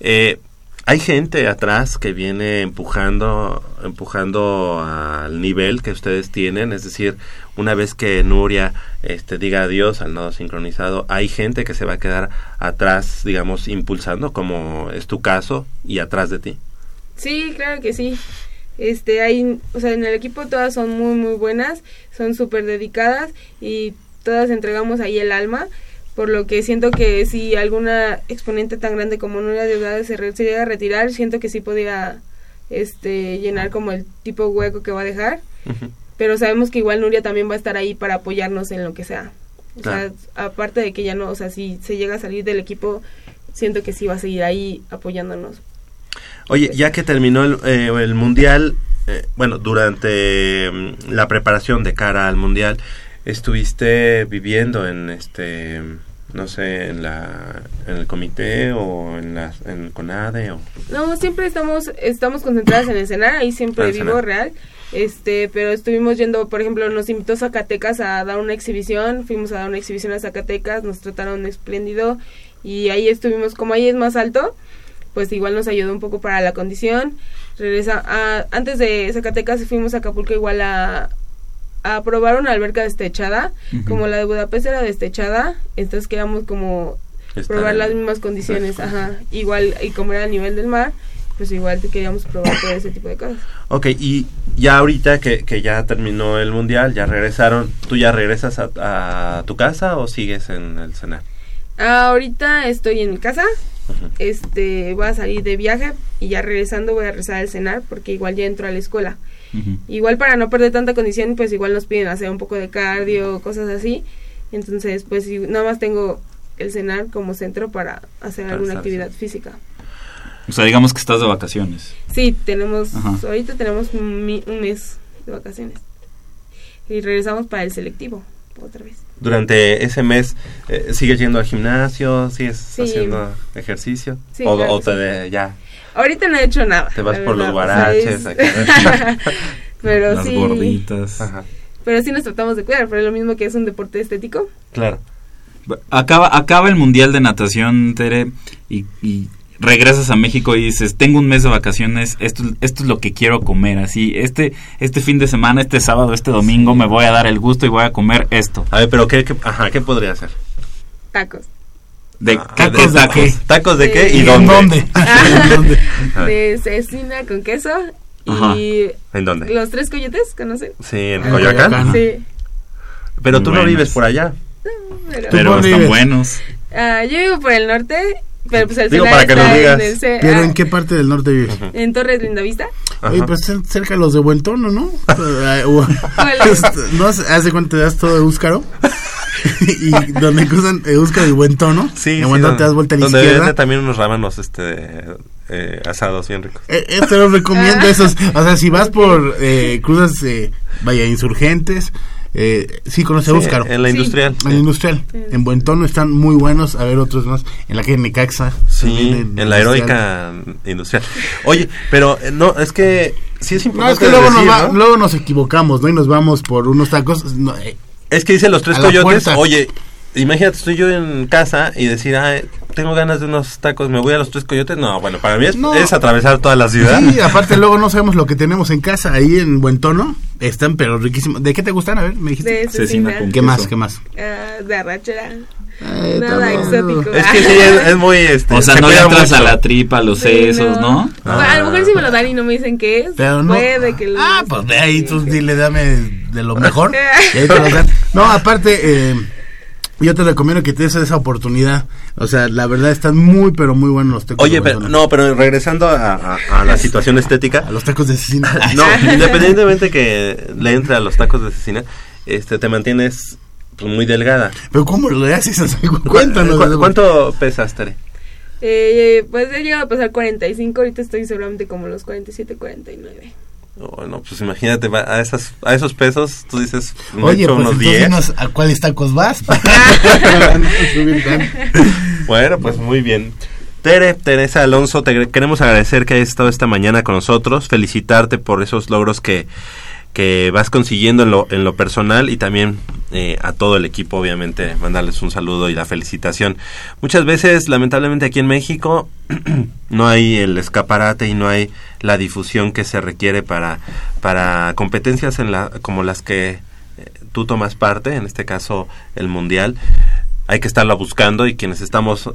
Eh, hay gente atrás que viene empujando, empujando al nivel que ustedes tienen, es decir, una vez que Nuria este, diga adiós al nodo sincronizado, hay gente que se va a quedar atrás, digamos, impulsando, como es tu caso, y atrás de ti. Sí, claro que sí. Este, hay, o sea, en el equipo todas son muy, muy buenas, son súper dedicadas y todas entregamos ahí el alma por lo que siento que si alguna exponente tan grande como Nuria Deudada se, re- se llega a retirar, siento que sí podría este, llenar como el tipo hueco que va a dejar, pero sabemos que igual Nuria también va a estar ahí para apoyarnos en lo que sea. O Claro. sea, aparte de que ya no, o sea, si se llega a salir del equipo, siento que sí va a seguir ahí apoyándonos. Oye, ya que terminó el, eh, el mundial, eh, bueno, durante mm, la preparación de cara al mundial, estuviste viviendo en este, no sé, en la, en el comité o en la, en el CONADE o No, siempre estamos estamos concentradas en el cenar, ahí siempre Ah, vivo cenar. real. Este, pero estuvimos yendo, por ejemplo, nos invitó Zacatecas a dar una exhibición, fuimos a dar una exhibición a Zacatecas, nos trataron espléndido y ahí estuvimos, como ahí es más alto, pues igual nos ayudó un poco para la condición. Regresa, a- antes de Zacatecas fuimos a Acapulco igual a, a probar una alberca destechada, como la de Budapest era destechada, entonces queríamos como Estar probar las mismas condiciones, ajá, igual y como era a nivel del mar, pues igual te queríamos probar todo ese tipo de cosas. Ok, y ya ahorita que, que ya terminó el mundial, ya regresaron, ¿tú ya regresas a, a tu casa o sigues en el cenar? Ahorita estoy en mi casa, este, voy a salir de viaje y ya regresando voy a rezar al cenar porque igual ya entro a la escuela. Igual para no perder tanta condición, pues igual nos piden hacer un poco de cardio, cosas así. Entonces, pues nada más tengo el cenar como centro para hacer Para alguna actividad física. O sea, digamos que estás de vacaciones. Sí, tenemos, Ajá. ahorita tenemos mi- un mes de vacaciones. Y regresamos para el selectivo, otra vez. Durante ese mes, eh, ¿sigues yendo al gimnasio? ¿Sigues Sí. haciendo ejercicio? Sí, ¿O, claro o te sí. de- ya Ahorita no he hecho nada. te vas la por los guaraches? pero Las sí. gorditas. Ajá, Pero sí nos tratamos de cuidar, pero es lo mismo que es un deporte estético. claro. Acaba, acaba el Mundial de Natación, Tere, y, y regresas a México y dices, tengo un mes de vacaciones, esto, esto es lo que quiero comer, así, este, este fin de semana, este sábado, este domingo, me voy a dar el gusto y voy a comer esto. A ver, pero ¿qué, qué- ajá, ¿qué podría hacer? Tacos. De, Ah, ¿tacos de qué? ¿Tacos de qué? ¿Y ¿En dónde? ¿Dónde? Ah. De cecina con queso. Ajá. Y ¿En dónde? los tres coyotes, ¿conocen? Sí, en Coyoacán. Coyoacán. Sí. Pero tú no vives por allá. Pero, Pero están vives? buenos. Ah, yo vivo por el norte, pero pues el Digo, para que nos digas. en el ce- ¿Pero ah, en qué parte del norte vives? en Torres Lindavista. Oye, pues cer- cerca de los de buen tono, ¿no? ¿No hace cuánto te das todo Eúscaro? y donde cruzan Eúscaro y buen tono. Sí, en sí, buen tono donde- te das vuelta a la donde izquierda. también unos rábanos este, eh, asados bien ricos. Eh, eh, te los recomiendo esos. O sea, si vas por eh, cruzas, eh, vaya, insurgentes. Eh, sí, conoce Sí, Eúscaro. en la Sí. industrial. En industrial. En buen tono están muy buenos. A ver, otros más. En la calle Necaxa. Sí, en la heroica industrial. Oye, pero eh, no, es que sí es No, importante es que luego, decir, nos va- ¿no? luego nos equivocamos, ¿no? Y nos vamos por unos tacos. no, eh, Es que dicen los tres A la coyotes, oye, imagínate, estoy yo en casa y decir, ah, tengo ganas de unos tacos, me voy a los tres coyotes. No, bueno, para mí es, No. es atravesar toda la ciudad. Sí, aparte luego no sabemos lo que tenemos en casa ahí en buen tono. Están pero riquísimos. ¿De qué te gustan? A ver, me dijiste. De Cecina ¿Qué más? ¿Qué más? ah, de arrachera. Eh, Nada exótico. Es que sí, es, es muy... Este, O sea, se no le entras a la tripa, a los Sí, sesos, ¿no? Bueno, a lo mejor si me lo dan y no me dicen qué es. Pero no. Puede que lo- Ah, pues de ahí tú dile, dame de lo mejor. y ahí te lo dan. No, aparte, eh, yo te recomiendo que te des esa oportunidad. O sea, la verdad están muy, pero muy buenos los tacos. Oye, de pero, no, pero regresando a, a- a la situación estética, A los tacos de cecina. no, independientemente que le entre a los tacos de cecina, este, te mantienes pues, muy delgada. Pero ¿cómo lo haces? Cuéntanos. ¿Cu- ¿Cuánto pesas, Tere? Eh, pues he llegado a pasar 45, ahorita estoy seguramente como los 47, 49. Oh, no, pues imagínate, a, esas, a esos pesos, tú dices, me Oye, pues unos entonces 10. dinos a cuáles tacos vas. Bueno, pues muy bien. Tere, Teresa Alonso, te queremos agradecer que hayas estado esta mañana con nosotros, felicitarte por esos logros que, que vas consiguiendo en lo, en lo personal y también eh, a todo el equipo, obviamente, mandarles un saludo y la felicitación. Muchas veces, lamentablemente, aquí en México no hay el escaparate y no hay la difusión que se requiere para, para competencias en la, como las que eh, tú tomas parte, en este caso el Mundial. Hay que estarla buscando y quienes estamos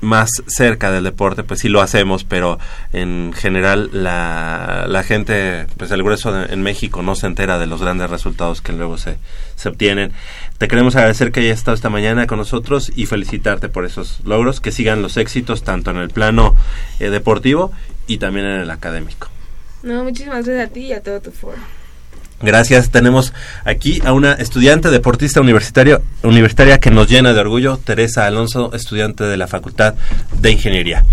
más cerca del deporte, pues sí lo hacemos, pero en general la, la gente, pues el grueso de- en México no se entera de los grandes resultados que luego se, se obtienen. Te queremos agradecer que hayas estado esta mañana con nosotros y felicitarte por esos logros, que sigan los éxitos tanto en el plano eh, deportivo y también en el académico. No, muchísimas gracias a ti y a todo tu foro. Gracias. Tenemos aquí a una estudiante deportista universitario, universitaria que nos llena de orgullo, Teresa Alonso, estudiante de la Facultad de Ingeniería.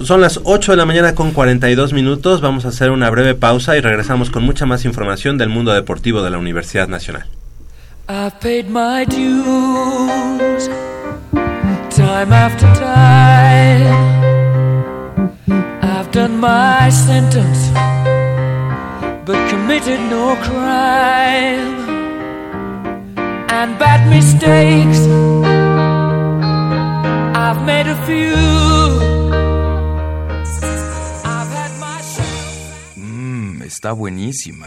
Son las 8 de la mañana con 42 minutos. Vamos a hacer una breve pausa y regresamos con mucha más información del mundo deportivo de la Universidad Nacional. But committed no crime. And bad mistakes, I've made a few. Mmm, está buenísima.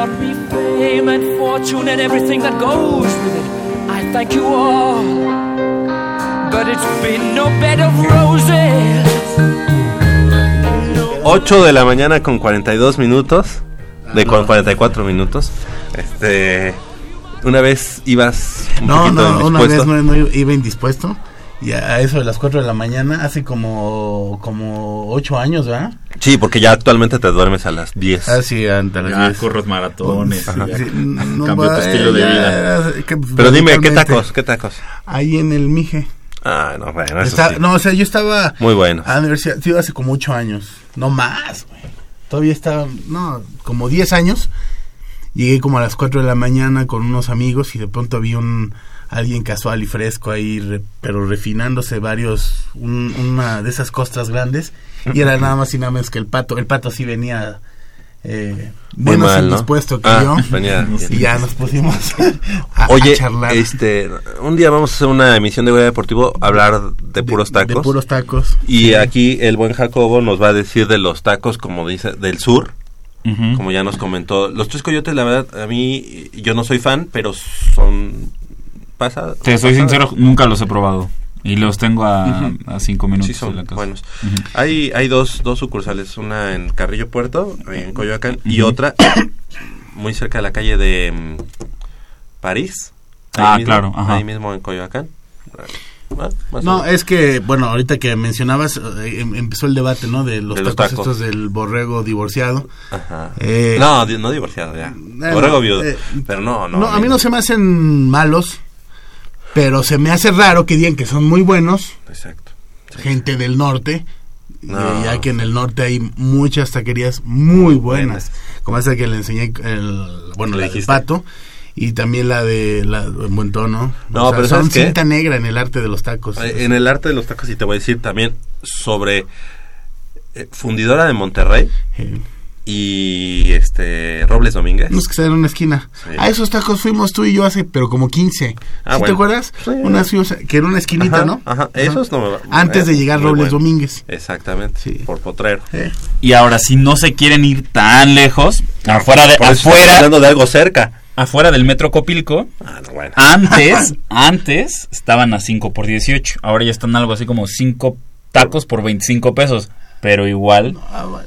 You brought me fame and fortune and everything that goes with it. I thank you all, but it's been no bed of roses. 8 de la mañana con 42 minutos. De cu- 44 minutos. Este. Una vez ibas un No, poquito no, una vez no, no iba indispuesto. Y a eso de las 4 de la mañana, hace como, como 8 años, ¿verdad? Sí, porque ya actualmente te duermes a las 10. Ah, sí, ante las Ya 10. corres maratones, Ajá. ya Sí, no cambió tu estilo de ya, vida. que Pero dime, ¿qué tacos? ¿Qué tacos? Ahí en el Mije. Ah, no, bueno, eso Está- sí. No, o sea, yo estaba Muy bueno. a la universidad, sí, hace como 8 años. No más, güey. Todavía estaba, no, como 10 años. Llegué como a las 4 de la mañana con unos amigos y de pronto había un alguien casual y fresco ahí, re- pero refinándose varios, un- una de esas costras grandes. Y era nada más y nada menos que el pato. El pato sí venía eh, Muy menos mal, que Ah, yo. venía- y ya nos pusimos a, a Oye, charlar. este, un día vamos a hacer una emisión de Goya Deportivo, hablar de puros tacos. de puros tacos. Y Sí. aquí el buen Jacobo nos va a decir de los tacos, como dice, del sur. Como ya nos comentó. Los tres coyotes, la verdad, a mí, yo no soy fan, pero son... Pasa, Te soy sincero, nunca los he probado. Y los tengo a, Ujú. a cinco minutos Sí, son de la casa. buenos. Ujú. Hay, hay dos, dos sucursales, una en Carrillo Puerto, en Coyoacán, y Ujú. otra muy cerca de la calle de mm, París. ahí Ah, mismo, claro, ajá. Ahí mismo en Coyoacán. Ah, más o No, es que, bueno, ahorita que mencionabas, eh, em- empezó el debate, ¿no? De los, De los tacos, tacos. estos del borrego divorciado. Ajá. Eh, no, di- no divorciado ya. no, Borrego viudo. eh, pero no, no. No, a mí no se me hacen malos, pero se me hace raro que digan que son muy buenos. Exacto. Gente del norte, No. eh, ya que en el norte hay muchas taquerías muy buenas, como esa que le enseñé, el, bueno, ¿Le la del pato. Y también la de la en buen tono. No, O sea, pero son ¿sabes qué? cinta negra en el arte de los tacos. En el arte de los tacos, y te voy a decir también sobre eh, Fundidora de Monterrey Eh, y este Robles Domínguez. Unos que están en una esquina. Sí. A esos tacos fuimos tú y yo hace, pero como 15. Ah, ¿Sí bueno. te acuerdas? Sí. Fuimos, que era una esquinita, Ajá, ¿no? Ajá, esos no me va- Antes de eh, llegar Robles bueno. Domínguez. Exactamente, Sí. por potrero. Eh, Y ahora, si no se quieren ir tan lejos, afuera de, afuera, hablando de algo cerca. afuera del Metro Copilco. Ah, no, bueno. Antes, antes estaban a 5 por 18. Ahora ya están algo así como 5 tacos por 25 pesos. Pero igual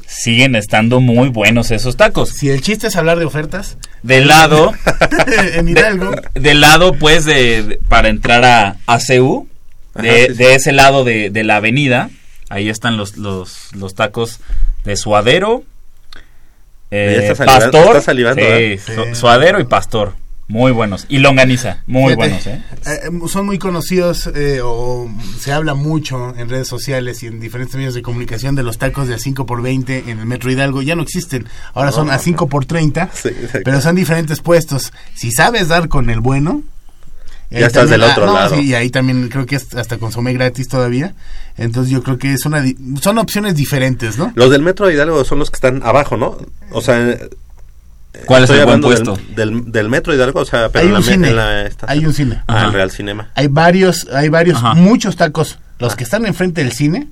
siguen estando muy buenos esos tacos. Si el chiste es hablar de ofertas. Del lado, en Hidalgo. del lado pues de, de- para entrar a, a CU, de, Ajá, sí, sí. de ese lado de, de la avenida, ahí están los, los, los tacos de suadero, eh, Ya está salivando, pastor, está salivando, sí, ¿eh? su- Sí. suadero y pastor, muy buenos. Y longaniza, muy Fíjate, buenos, ¿eh? eh, son muy conocidos eh, o se habla mucho en redes sociales y en diferentes medios de comunicación de los tacos de a 5 por 20 en el Metro Hidalgo. Ya no existen, ahora son a 5 por 30, Sí, pero son diferentes puestos. Si sabes dar con el bueno... Ya ahí estás también- del otro no, lado. sí, y ahí también creo que hasta consomé gratis todavía. Entonces yo creo que es una di- son opciones diferentes, ¿no? Los del Metro Hidalgo son los que están abajo, ¿no? O sea... ¿Cuál es el buen del- puesto? Del, del Metro Hidalgo, o sea, pero Hay la un cine, en la estación. hay un cine. Ah, Ajá. el Real Cinema. Hay varios, hay varios, Ajá. muchos tacos. Los que están enfrente del cine.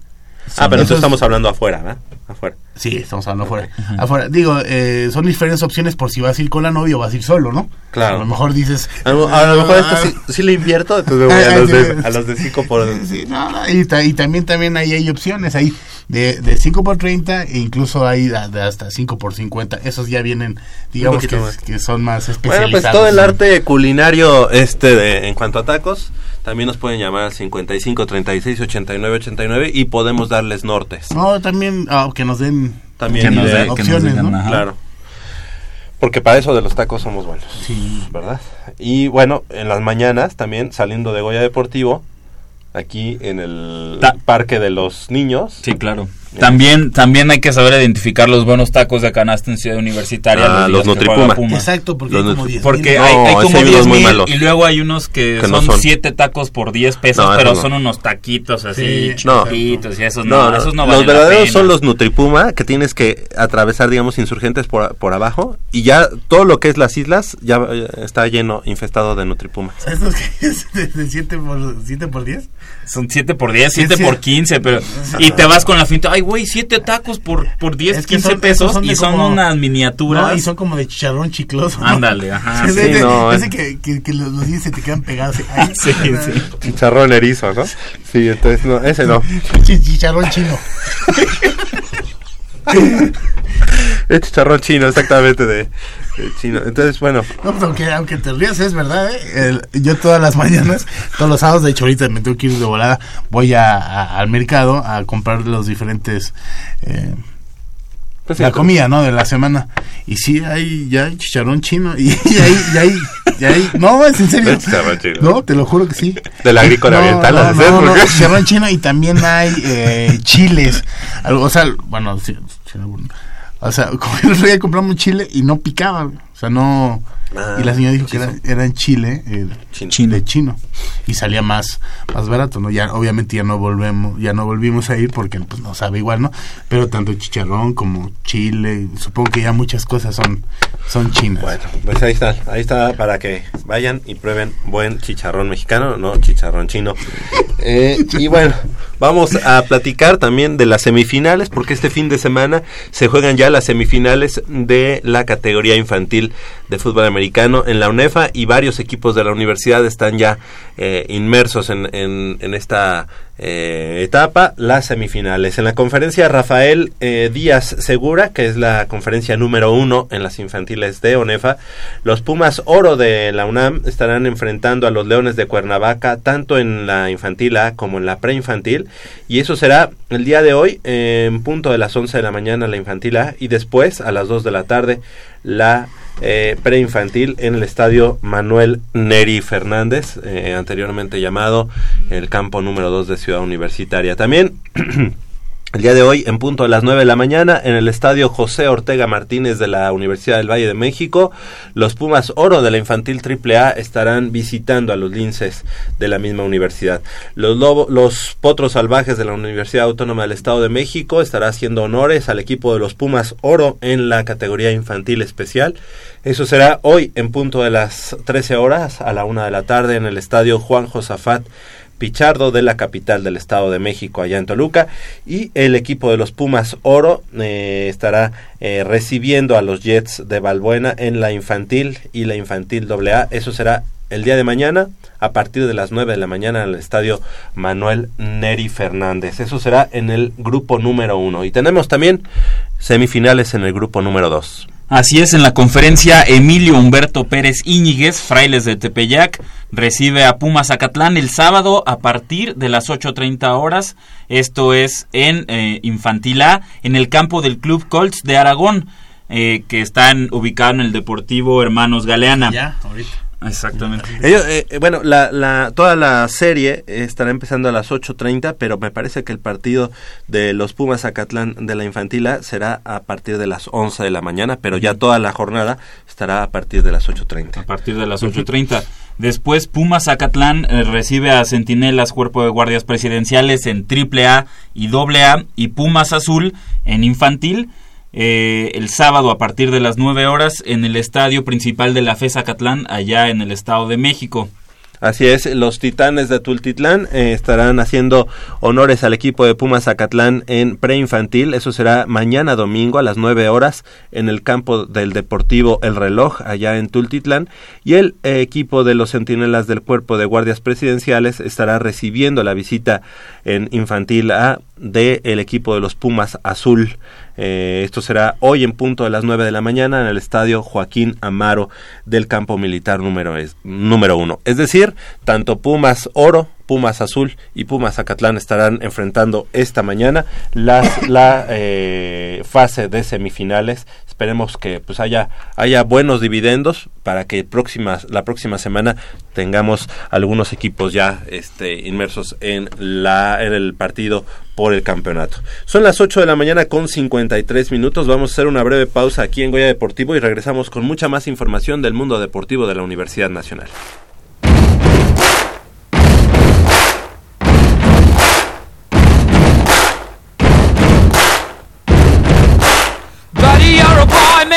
Ah, pero entonces estamos hablando afuera, ¿verdad? Afuera. Sí, estamos hablando afuera. Afuera. Digo, eh, son diferentes opciones por si vas a ir con la novia o vas a ir solo, ¿no? Claro. A lo mejor dices... A lo, a lo mejor ah, esto sí, sí le invierto, entonces me voy a Ah, los de, a los de 5 por... Sí, no, no, y, ta- y también también ahí hay opciones ahí de, de 5 por 30 e incluso hay de, de hasta 5 por 50 esos ya vienen digamos que, que son más Bueno, especializados pues todo el arte culinario este de, en cuanto a tacos, también nos pueden llamar al 55 36 89 89 y podemos darles nortes. no también ah, que nos den También Que nos dé- que nos opciones digan, ¿no? Claro. Porque para eso de los tacos somos buenos. Sí. ¿Verdad? Y bueno, en las mañanas también saliendo de Goya Deportivo, aquí en el Ta- Parque de los Niños. Sí, claro. También, también hay que saber identificar los buenos tacos de canasta en Ciudad Universitaria. Ah, los juega Nutripuma. Exacto porque Los hay como 10 Porque No, hay, hay como hay unos 10 muy mil malos. y luego hay unos que, Que no son son. 7 tacos por 10 pesos, No, pero no. son unos taquitos así Sí, no. chiquitos y esos no, No, no, esos no los valen la verdaderos pena. son los Nutripuma que tienes que atravesar, digamos, insurgentes por, por abajo y ya todo lo que es las islas ya está lleno, infestado de Nutripuma. estos que es de, de 7 por 7 por 10 Son 7 por 10, Sí, 7 sí. por 15, pero y te vas con la finta, ay güey, 7 tacos por por 10, Es que 15 son- esos pesos son y son como- unas miniaturas. no, y son como de chicharrón chicloso ¿no? Ándale, ajá, sí, de- no, ese es- que, que, que los, los dientes se te quedan pegados Ay, Sí, sí. Chicharrón erizo, ¿no? Sí, entonces no, ese no. chi- chicharrón chino Es chicharrón chino, exactamente de, de chino. Entonces, bueno, No, pues aunque, aunque te rías, es verdad, ¿eh? El- yo todas las mañanas, todos los sábados, de hecho ahorita me tengo que ir de volada, voy a, a- al mercado a comprar los diferentes... Eh, pues sí, la comida, ¿no? De la semana. Y sí, hay, ya hay chicharrón chino. Y, y hay, y hay, y hay- no, es en serio. Chicharrón chino. No, te lo juro que sí. Del agrícola No, oriental, no, ¿has de ser? no, chicharrón chino y también hay eh, chiles. Algo, O sea, bueno, sí, sí, o sea, como el otro día compramos chile y no picaba. Sea, no... Ah, y la señora dijo que era en Chile, eh, Chino. de chino, y salía más más barato, ¿no? Ya obviamente ya no volvemos, ya no volvimos a ir porque pues no sabe igual, ¿no? Pero tanto chicharrón como chile, supongo que ya muchas cosas son son chinas. Bueno, pues ahí está, ahí está para que vayan y prueben buen chicharrón mexicano, no chicharrón chino. Eh, y bueno, vamos a platicar también de las semifinales, porque este fin de semana se juegan ya las semifinales de la categoría infantil de fútbol americano en la UNEFA y varios equipos de la universidad están ya eh, inmersos en, en- esta eh, etapa, las semifinales. En la conferencia Rafael eh, Díaz Segura, que es la conferencia número uno en las infantiles de ONEFA, los Pumas Oro de la UNAM estarán enfrentando a los Leones de Cuernavaca, tanto en la infantil A como en la preinfantil, y eso será el día de hoy, en punto de las 11 de la mañana la infantil A, y después a las 2 de la tarde la eh, preinfantil en el estadio Manuel Neri Fernández, eh, anteriormente llamado el campo número 2 de Ciudad Universitaria. También el día de hoy, en punto de las 9 de la mañana, en el estadio José Ortega Martínez de la Universidad del Valle de México, los Pumas Oro de la Infantil AAA estarán visitando a los linces de la misma universidad. Los, lobo- los Potros Salvajes de la Universidad Autónoma del Estado de México estará haciendo honores al equipo de los Pumas Oro en la categoría infantil especial. Eso será hoy en punto de las 13 horas a la una de la tarde en el estadio Juan Josafat Pichardo de la capital del Estado de México, allá en Toluca. Y el equipo de los Pumas Oro eh, estará eh, recibiendo a los Jets de Balbuena en la infantil y la infantil AA. Eso será el día de mañana a partir de las 9 de la mañana en el estadio Manuel Neri Fernández. Eso será en el grupo número uno. Y tenemos también semifinales en el grupo número 2. Así es, en la conferencia Emilio Humberto Pérez Íñiguez, Frailes de Tepeyac, recibe a Pumas Zacatlán el sábado a partir de las 8.30 horas. Esto es en eh, Infantil en el campo del Club Colts de Aragón, eh, que están ubicados en el Deportivo Hermanos Galeana. Ya, ahorita. Exactamente. Ellos, eh, eh, bueno, la, la, toda la serie estará empezando a las 8.30, pero me parece que el partido de los Pumas Zacatlán de la Infantila será a partir de las 11 de la mañana, pero ya toda la jornada estará a partir de las 8.30. A partir de las 8.30. Después Pumas Zacatlán eh, recibe a Centinelas Cuerpo de Guardias Presidenciales en triple A y doble A y Pumas Azul en infantil. Eh, el sábado a partir de las 9 horas en el estadio principal de la FESA Catlán, allá en el Estado de México. Así es, los Titanes de Tultitlán eh, estarán haciendo honores al equipo de Pumas Zacatlán en preinfantil. Eso será mañana domingo a las 9 horas en el campo del Deportivo El Reloj, allá en Tultitlán. Y el eh, equipo de los Centinelas del Cuerpo de Guardias Presidenciales estará recibiendo la visita en infantil A del equipo de los Pumas Azul. Eh, esto será hoy en punto de las 9 de la mañana en el estadio Joaquín Amaro del campo militar número, es, número uno. Es decir, tanto Pumas Oro, Pumas Azul y Pumas Zacatlán estarán enfrentando esta mañana las, la eh, fase de semifinales. Esperemos que pues haya, haya buenos dividendos para que próximas, la próxima semana tengamos algunos equipos ya este, inmersos en, la, en el partido por el campeonato. Son las 8 de la mañana con 53 minutos. Vamos a hacer una breve pausa aquí en Goya Deportivo y regresamos con mucha más información del mundo deportivo de la Universidad Nacional.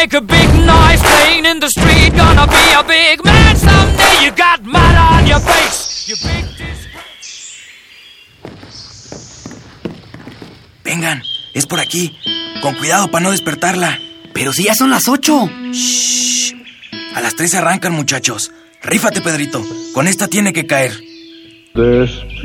Make a big noise playing in the street. Gonna be a big man someday. You got mud on your face. You big Vengan, es por aquí. Con cuidado para no despertarla. Pero si ya son las ocho. Shh. A las tres arrancan, muchachos. Rífate, Pedrito. Con esta tiene que caer. Despierta,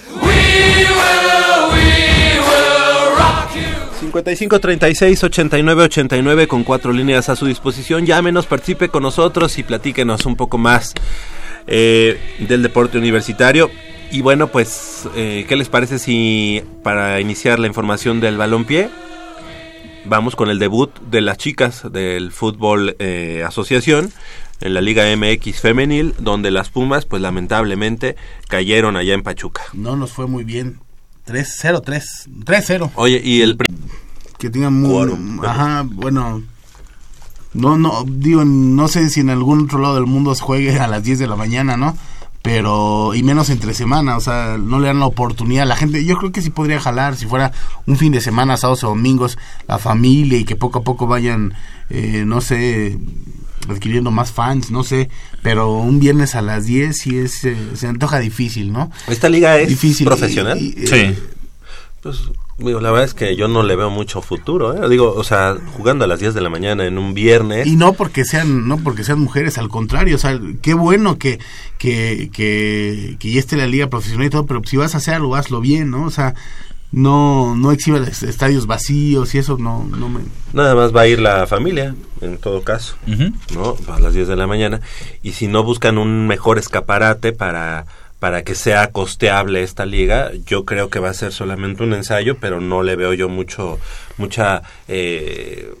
We will, we will rock you. 55 36 89 89 con cuatro líneas a su disposición. Llámenos, participe con nosotros y platíquenos un poco más eh, del deporte universitario. Y bueno, pues, eh, ¿qué les parece si para iniciar la información del balompié vamos con el debut de las chicas del fútbol eh, asociación? En la Liga MX femenil, donde las Pumas, pues lamentablemente, cayeron allá en Pachuca. No nos fue muy bien. 3-0, 3, 3-0. Oye, y el... Que tengan muy... Ajá, bueno... No, no, digo, no sé si en algún otro lado del mundo se juegue a las 10 de la mañana, ¿no? Pero, y menos entre semana, o sea, no le dan la oportunidad a la gente. Yo creo que sí podría jalar si fuera un fin de semana, sábados o domingos, la familia y que poco a poco vayan, eh, no sé, adquiriendo más fans, no sé, pero un viernes a las 10 sí es, eh, se antoja difícil, ¿no? ¿Esta liga es Difícil. profesional? Y- y, eh, Pues, digo, la verdad es que yo no le veo mucho futuro, ¿eh? Digo, o sea, jugando a las 10 de la mañana en un viernes... Y no porque sean, no porque sean mujeres, al contrario, o sea, qué bueno que, que, que, que ya esté la liga profesional y todo, pero si vas a hacer algo, hazlo bien, ¿no? O sea, no, no exhibas estadios vacíos y eso no, no me... Nada más va a ir la familia, en todo caso, ¿no? A las 10 de la mañana. Y si no buscan un mejor escaparate para, para que sea costeable esta liga, yo creo que va a ser solamente un ensayo, pero no le veo yo mucho, mucha eh,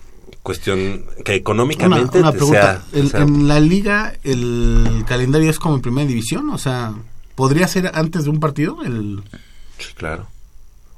cuestión que Una, económicamente una te pregunta, sea- ¿El- sea- ¿en la liga el calendario es como en primera división? O sea, ¿podría ser antes de un partido? El... Sí, claro.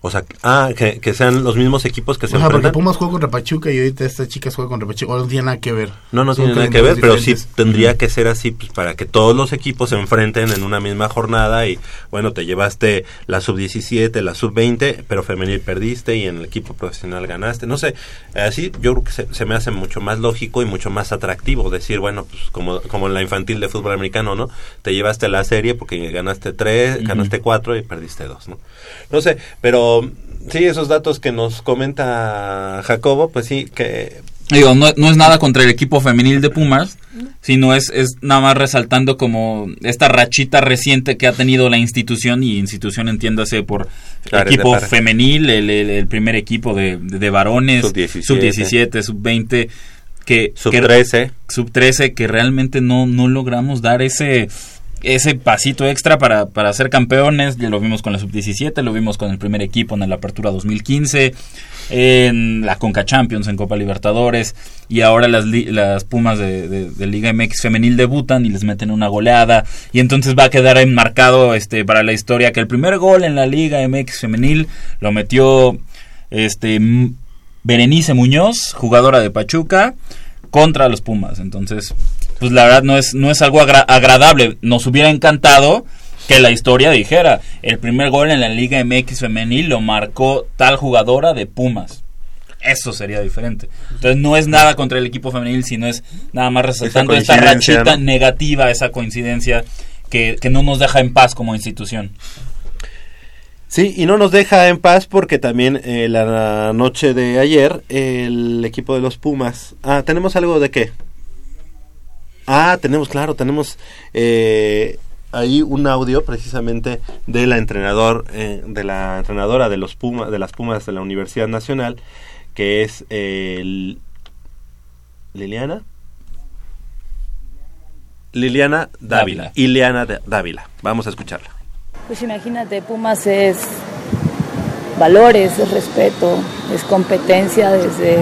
O sea, ah, que, que sean los mismos equipos que se O sea, porque enfrentan. Pumas juega contra Pachuca y ahorita esta chica juega contra Pachuca, o no tiene nada que ver. No, no Son tiene nada que ver, pero sí tendría que ser así pues, para que todos los equipos se enfrenten en una misma jornada y bueno, te llevaste la sub-17, la sub-20, pero femenil perdiste y en el equipo profesional ganaste. No sé, así yo creo que se, se me hace mucho más lógico y mucho más atractivo decir, bueno, pues como, como en la infantil de fútbol americano, ¿no? Te llevaste la serie porque ganaste tres, Ujú. ganaste cuatro y perdiste dos, ¿no? No sé, pero sí, esos datos que nos comenta Jacobo, pues sí, que Digo, no, no es nada contra el equipo femenil de Pumas, sino es, es nada más resaltando como esta rachita reciente que ha tenido la institución, y institución entiéndase por Claro, equipo femenil, el, el- el primer equipo de, de varones, Sub-17. sub-17, sub-20, que... Sub-13. Sub-13, que realmente no, no logramos dar ese ese pasito extra para, para ser campeones, ya lo vimos con la sub-17, lo vimos con el primer equipo en la apertura 2015, en la Conca Champions, en Copa Libertadores, y ahora las, las Pumas de, de- Liga MX femenil debutan y les meten una goleada, y entonces va a quedar enmarcado este, para la historia que el primer gol en la Liga MX femenil lo metió este Berenice Muñoz, jugadora de Pachuca, contra los Pumas. Entonces, pues la verdad no es, no es algo agra- agradable. Nos hubiera encantado que la historia dijera, el primer gol en la Liga MX femenil lo marcó tal jugadora de Pumas. Eso sería diferente. Entonces no es nada contra el equipo femenil, sino es nada más resaltando esta rachita ¿no? negativa, esa coincidencia que, que no nos deja en paz como institución. Sí, y no nos deja en paz porque también eh, la noche de ayer el equipo de los Pumas... Ah, ¿tenemos algo de qué? Ah, tenemos, claro, tenemos eh, ahí un audio precisamente de la entrenador, eh, de la entrenadora de los Pumas, de las Pumas de la Universidad Nacional, que es eh, Liliana. Liliana Dávila. Ileana Dávila. Vamos a escucharla. Pues imagínate, Pumas es valores, es respeto, es competencia desde,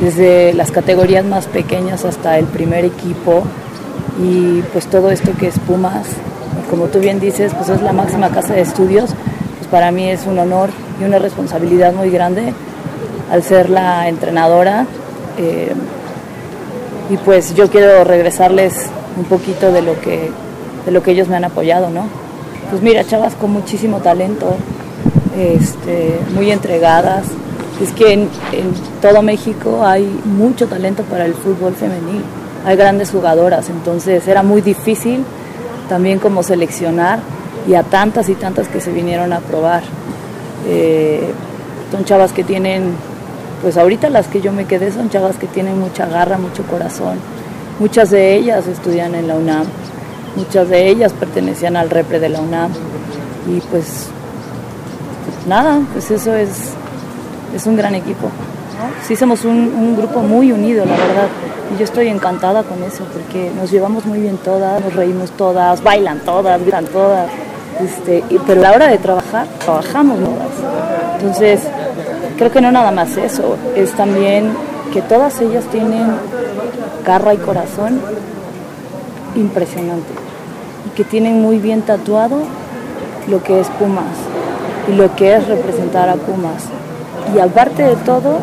desde las categorías más pequeñas hasta el primer equipo y pues todo esto que es Pumas, como tú bien dices, pues es la máxima casa de estudios, pues para mí es un honor y una responsabilidad muy grande al ser la entrenadora eh, y pues yo quiero regresarles un poquito de lo que, de lo que ellos me han apoyado, ¿no? Pues mira, chavas con muchísimo talento, este, muy entregadas. Es que en, en todo México hay mucho talento para el fútbol femenil. Hay grandes jugadoras, entonces era muy difícil también como seleccionar y a tantas y tantas que se vinieron a probar. Eh, son chavas que tienen, pues ahorita las que yo me quedé son chavas que tienen mucha garra, mucho corazón. Muchas de ellas estudian en la UNAM, muchas de ellas pertenecían al repre de la UNAM y pues nada, pues eso es, es un gran equipo. ¿no? Sí somos un, grupo muy unido, la verdad, y yo estoy encantada con eso porque nos llevamos muy bien todas, nos reímos todas, bailan todas, gritan todas, este, pero a la hora de trabajar, trabajamos todas. Entonces, creo que no nada más eso, es también que todas ellas tienen garra y corazón impresionante y que tienen muy bien tatuado lo que es Pumas y lo que es representar a Pumas. Y aparte de todo,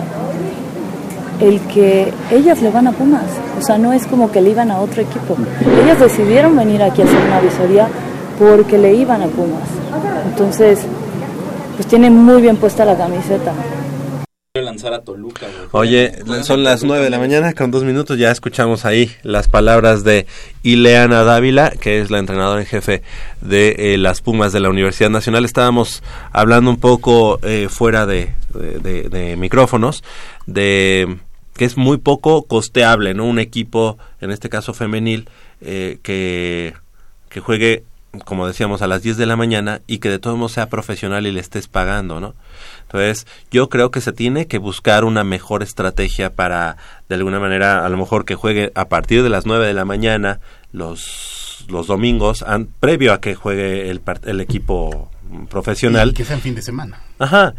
el que ellas le van a Pumas. O sea, no es como que le iban a otro equipo. Ellas decidieron venir aquí a hacer una visoría porque le iban a Pumas. Entonces, pues tienen muy bien puesta la camiseta. Lanzar a Toluca. Oye, son las 9 de la mañana, con dos minutos ya escuchamos ahí las palabras de Ileana Dávila, que es la entrenadora en jefe de eh, las Pumas de la Universidad Nacional. Estábamos hablando un poco eh, fuera de, de, de micrófonos de que es muy poco costeable, ¿no? Un equipo, en este caso femenil, eh, que, que juegue, como decíamos, a las 10 de la mañana y que de todos modos sea profesional y le estés pagando, ¿no? Entonces, yo creo que se tiene que buscar una mejor estrategia para, de alguna manera, a lo mejor que juegue a partir de las 9 de la mañana los, los domingos, an- previo a que juegue el, el equipo profesional. Y que sea en fin de semana. Ajá.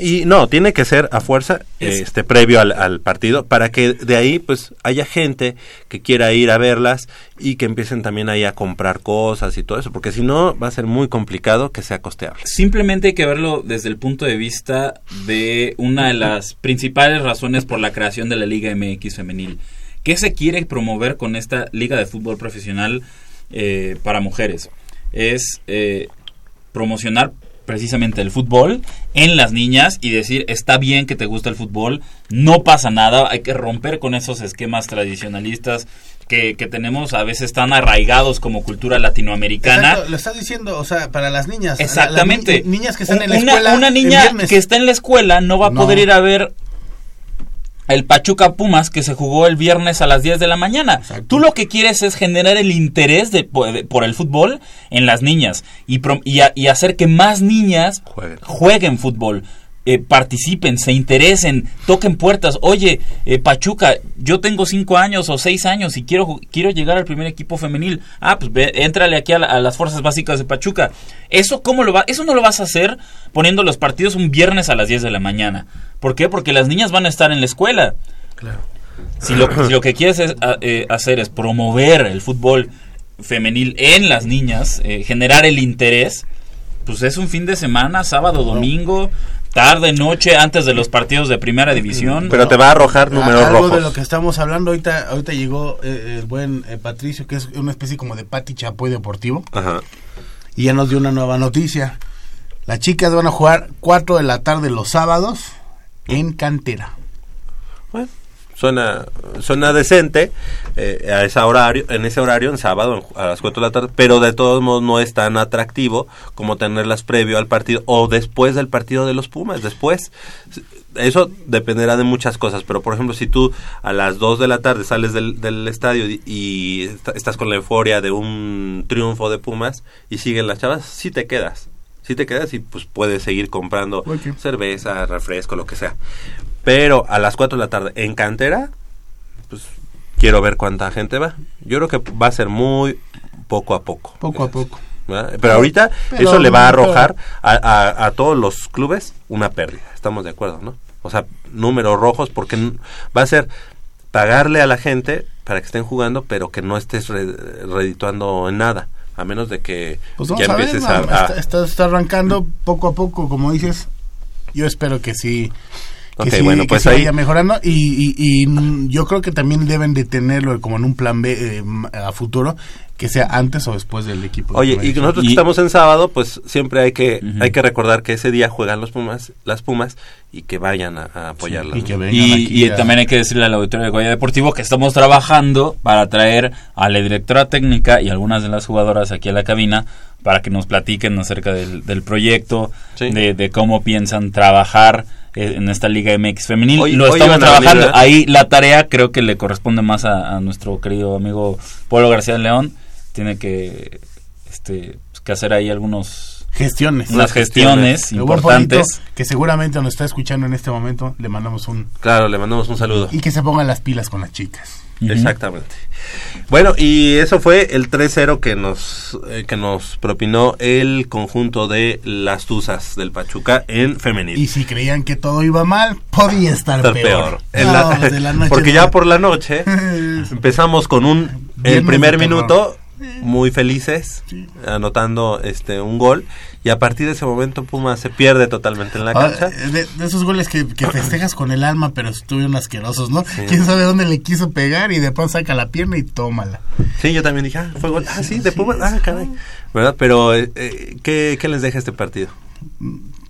Y no, tiene que ser a fuerza Es- este previo al, al partido para que de ahí pues haya gente que quiera ir a verlas y que empiecen también ahí a comprar cosas y todo eso, porque si no va a ser muy complicado que sea costeable. Simplemente hay que verlo desde el punto de vista de una de las principales razones por la creación de la Liga MX femenil. ¿Qué se quiere promover con esta Liga de Fútbol Profesional eh, para mujeres? Es eh, promocionar precisamente el fútbol en las niñas y decir está bien que te gusta el fútbol, no pasa nada, hay que romper con esos esquemas tradicionalistas que, que tenemos a veces tan arraigados como cultura latinoamericana. Exacto, lo estás diciendo, o sea, para las niñas. Exactamente. Ni- niñas que están en la una, escuela. una niña que está en la escuela no va a No. poder ir a ver el Pachuca Pumas que se jugó el viernes a las 10 de la mañana. Tú lo que quieres es generar el interés de, po- de- por el fútbol en las niñas y, y, a- y hacer que más niñas jueguen, fútbol. Eh, participen, se interesen, toquen puertas. Oye, eh, Pachuca, yo tengo cinco años o seis años y quiero quiero llegar al primer equipo femenil. Ah, pues ve, éntrale aquí a, la- a las fuerzas básicas de Pachuca. Eso cómo lo va, eso no lo vas a hacer poniendo los partidos un viernes a las 10 de la mañana. ¿Por qué? Porque las niñas van a estar en la escuela. Claro. Si lo, si lo que quieres es, eh, hacer es promover el fútbol femenil en las niñas, eh, generar el interés, pues es un fin de semana, sábado, domingo, tarde, noche, antes de los partidos de primera división. Pero te va a arrojar números Algo rojos. de lo que estamos hablando ahorita, ahorita llegó eh, el buen eh, Patricio, que es una especie como de Pati Chapoy deportivo, Ajá. y ya nos dio una nueva noticia. Las chicas van a jugar 4 de la tarde los sábados en cantera. Bueno, suena, suena decente eh, a ese horario, en ese horario, en sábado, en- a las 4 de la tarde, pero de todos modos no es tan atractivo como tenerlas previo al partido o después del partido de los Pumas, después. Eso dependerá de muchas cosas, pero por ejemplo, si tú a las 2 de la tarde sales del, del estadio y, y est- estás con la euforia de un triunfo de Pumas y siguen las chavas, sí te quedas. Sí te quedas y pues puedes seguir comprando cerveza, refresco, lo que sea. Pero a las 4 de la tarde en cantera, pues quiero ver cuánta gente va. Yo creo que va a ser muy poco a poco. Poco a poco. ¿verdad? Pero ahorita Pero- eso le va a arrojar a, a- a todos los clubes una pérdida. Estamos de acuerdo, ¿no? O sea, números rojos porque va a ser pagarle a la gente para que estén jugando, pero que no estés re- redituando en nada. A menos de que Pues ya a ver, empieces a, a- Está, está- está arrancando poco a poco, como dices. Yo espero que sí. Que Ok, sí, bueno, que pues sí ahí- vaya mejorando y, y- y, mm, yo creo que también deben de tenerlo como en un plan B eh, a futuro que sea antes o después del equipo. Oye, y nosotros que estamos en sábado, pues siempre hay que hay que recordar que ese día juegan los Pumas, las Pumas y que vayan a, a apoyarlas. y que ¿no? vengan Y, aquí y a- también hay que decirle al auditorio de Goya Deportivo que estamos trabajando para traer a la directora técnica y algunas de las jugadoras aquí a la cabina para que nos platiquen acerca del, del proyecto, Sí. de, de cómo piensan trabajar en esta Liga MX femenil. Hoy- Lo hoy estamos trabajando. Ahí la tarea creo que le corresponde más a, a nuestro querido amigo Pablo García León. Tiene que, este, que hacer ahí algunos gestiones. unas gestiones importantes. Que seguramente nos está escuchando en este momento, le mandamos un... Claro, le mandamos un saludo. Y que se pongan las pilas con las chicas. Exactamente. Bueno, y eso fue el 3-0 que nos eh, que nos propinó el conjunto de las Tuzas del Pachuca en femenil. Y si creían que todo iba mal, podía estar, Estar peor. No, la- noche porque no. ya por la noche empezamos con un el primer de minuto muy felices anotando este un gol y a partir de ese momento Pumas se pierde totalmente en la Ah, cancha. de, de esos goles que, que festejas con el alma, pero estuvieron asquerosos, ¿no? Quién sabe dónde le quiso pegar y de pronto saca la pierna y tómala. Sí, yo también dije, ah, fue gol. Ah, sí, de Pumas. Ah, caray. ¿Verdad? Pero, eh, eh, ¿qué, ¿qué les deja este partido?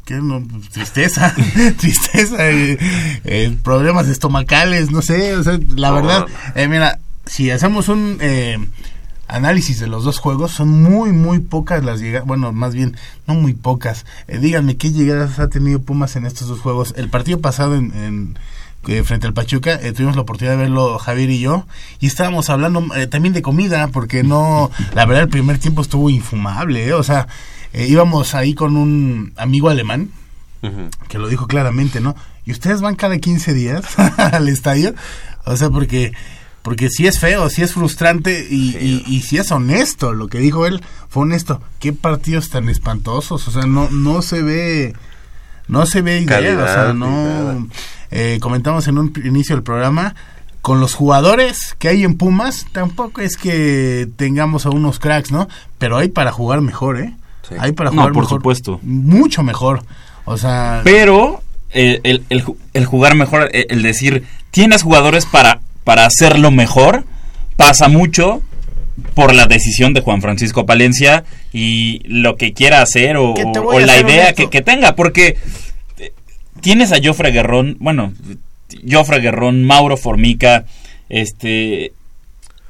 ¿Qué? No, pues, tristeza, tristeza, eh, eh, problemas estomacales, no sé, o sea, la No, verdad, eh, mira, si hacemos un eh, análisis de los dos juegos, son muy, muy pocas las llegadas, bueno, más bien, no muy pocas. Eh, díganme, ¿qué llegadas ha tenido Pumas en estos dos juegos? El partido pasado en... en eh, frente al Pachuca, eh, tuvimos la oportunidad de verlo Javier y yo, y estábamos hablando también de comida, porque no, la verdad el primer tiempo estuvo infumable, eh, o sea, íbamos ahí con un amigo alemán, que lo dijo claramente, ¿no? ¿Y ustedes van cada 15 días al estadio? O sea, porque porque sí es feo, sí es frustrante y, y, y sí es honesto. Lo que dijo él fue honesto. ¿Qué partidos tan espantosos? O sea, no no se ve no se ve idea, Calidad, o sea, no eh, comentamos en un inicio del programa con los jugadores que hay en Pumas, tampoco es que tengamos a unos cracks, ¿no? Pero hay para jugar mejor, ¿eh? Hay para No, jugar por mejor. supuesto. Mucho mejor. O sea, Pero eh, el, el el jugar mejor, el decir, tienes jugadores para, para hacerlo mejor, pasa mucho por la decisión de Juan Francisco Palencia y lo que quiera hacer o, la idea que, que tenga, porque eh, tienes a Jofre Guerrón, bueno, Jofre Guerrón, Mauro Formica, este...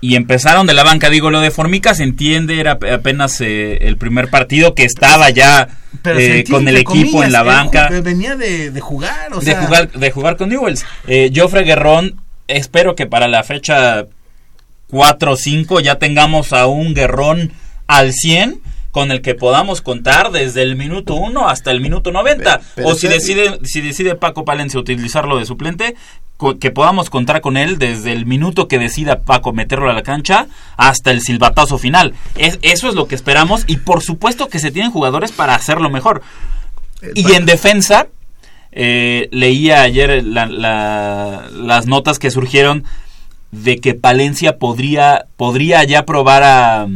Y empezaron de la banca, digo, lo de Formica se entiende, era ap- apenas eh, el primer partido que estaba ya eh, con el equipo en la banca. Venía de, de jugar, o de sea, jugar de jugar con Newells. Eh, Joffre Guerrón, espero que para la fecha 4 o 5 ya tengamos a un Guerrón al 100 con el que podamos contar desde el minuto 1 hasta el minuto 90 pero o si decide si decide Paco Palencia utilizarlo de suplente que podamos contar con él desde el minuto que decida Paco meterlo a la cancha hasta el silbatazo final. Es- eso es lo que esperamos y por supuesto que se tienen jugadores para hacerlo mejor. Y en defensa, eh, leía ayer la- la- las notas que surgieron de que Palencia podría, podría ya probar a,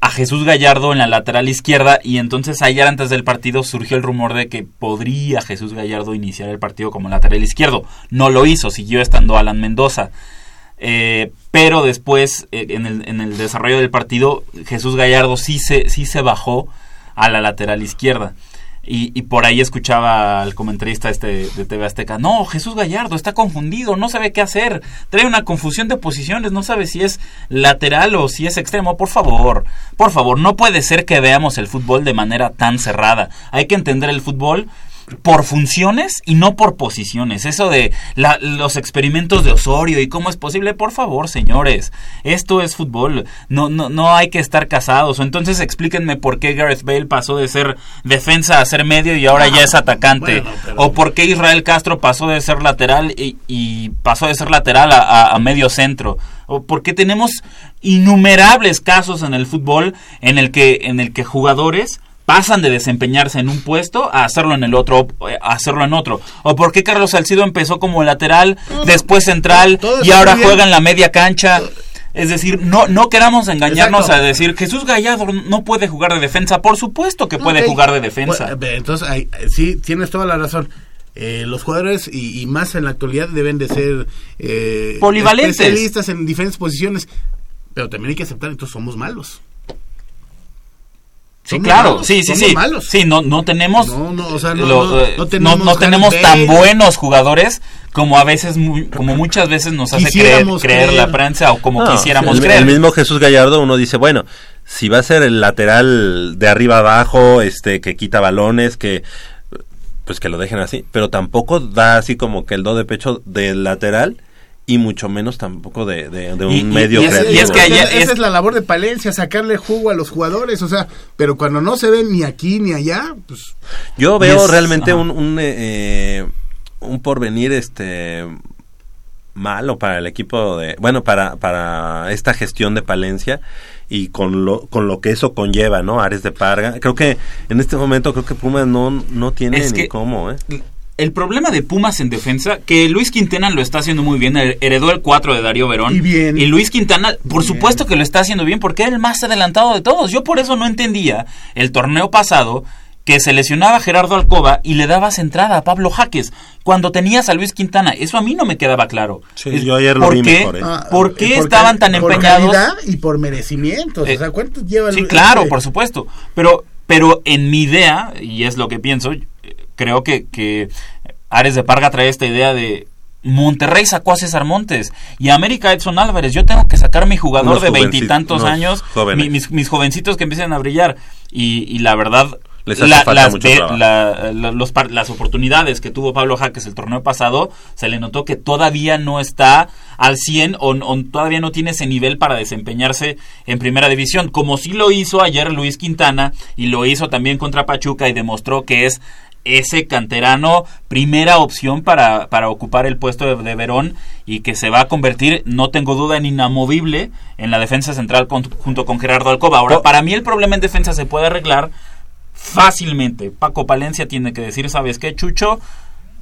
a Jesús Gallardo en la lateral izquierda y entonces ayer antes del partido surgió el rumor de que podría Jesús Gallardo iniciar el partido como lateral izquierdo. No lo hizo, siguió estando Alan Mendoza. Eh, pero después, eh, en, el, en el desarrollo del partido, Jesús Gallardo sí se, sí se bajó a la lateral izquierda. Y, y por ahí escuchaba al comentarista este de TV Azteca, no, Jesús Gallardo está confundido, no sabe qué hacer, trae una confusión de posiciones, no sabe si es lateral o si es extremo, por favor, por favor, no puede ser que veamos el fútbol de manera tan cerrada, hay que entender el fútbol por funciones y no por posiciones. Eso de la- los experimentos de Osorio y cómo es posible, por favor, señores, esto es fútbol. No, no, no hay que estar casados. Entonces explíquenme por qué Gareth Bale pasó de ser defensa a ser medio y ahora ya es atacante. O por qué Israel Castro pasó de ser lateral y, y pasó de ser lateral a, a- a medio centro. O por qué tenemos innumerables casos en el fútbol en el que, en el que jugadores pasan de desempeñarse en un puesto a hacerlo en el otro, eh, a hacerlo en otro. O por qué Carlos Salcido empezó como lateral, después central y ahora juega en la media cancha. Es decir, no, no queramos engañarnos Exacto. a decir Jesús Gallardo no puede jugar de defensa. Por supuesto que puede jugar de defensa. Bueno, entonces, eh, sí, tienes toda la razón. Eh, los jugadores y, y más en la actualidad deben de ser eh, Polivalentes. especialistas en diferentes posiciones, pero también hay que aceptar entonces somos malos. Sí, Somos claro, malos, sí, sí, sí. malos. Sí, no, no tenemos, No, no, o sea, no, lo- no- eh, no no- tenemos no tenemos Gareth tan buenos jugadores como a veces, muy- como muchas veces nos hace creer, creer la prensa o como No, quisiéramos el, creer. el mismo Jesús Gallardo, uno dice, bueno, si va a ser el lateral de arriba abajo, este, que quita balones, que pues que lo dejen así, pero tampoco da así como que el do de pecho del lateral y mucho menos tampoco de, de- de un Y- medio y es- creativo. y es que ayer- esa es- es la labor de Palencia, sacarle jugo a los jugadores, o sea, pero cuando no se ven ni aquí ni allá, pues Yo veo es- realmente ajá. un un, eh, eh, un porvenir este malo para el equipo de bueno para para esta gestión de Palencia y con lo con lo que eso conlleva no Ares de Parga creo que en este momento creo que Pumas no no tiene Es ni que- cómo eh el problema de Pumas en defensa, que Luis Quintana lo está haciendo muy bien, her- heredó el 4 de Darío Verón. Y bien. Y Luis Quintana, por supuesto que lo está haciendo bien, porque era el más adelantado de todos. Yo por eso no entendía el torneo pasado que se lesionaba a Gerardo Alcoba y le dabas entrada a Pablo Jaques cuando tenías a Luis Quintana. Eso a mí no me quedaba claro. Sí, yo ayer lo ¿por vi qué? mejor, ¿eh? Ah, ¿Por qué por estaban tan por empeñados? calidad y por merecimientos. Eh, o sea, ¿cuántos lleva Sí, el- claro, este? por supuesto. Pero, pero en mi idea, y es lo que pienso, eh, creo que, que Ares de Parga trae esta idea de Monterrey sacó a César Montes y América Edson Álvarez. Yo tengo que sacar mi jugador Unos de veintitantos años, mi- mis, mis jovencitos que empiecen a brillar. Y, y la verdad, Les la- las, mucho de- trabajo. la- la- los par- las oportunidades que tuvo Pablo Jaques el torneo pasado, se le notó que todavía no está al 100 o, o todavía no tiene ese nivel para desempeñarse en primera división, como sí lo hizo ayer Luis Quintana y lo hizo también contra Pachuca y demostró que es ese canterano primera opción para, para ocupar el puesto de, de Verón y que se va a convertir, no tengo duda, en inamovible en la defensa central con- junto con Gerardo Alcoba. Ahora, para mí el problema en defensa se puede arreglar fácilmente. Paco Palencia tiene que decir, ¿sabes qué, Chucho?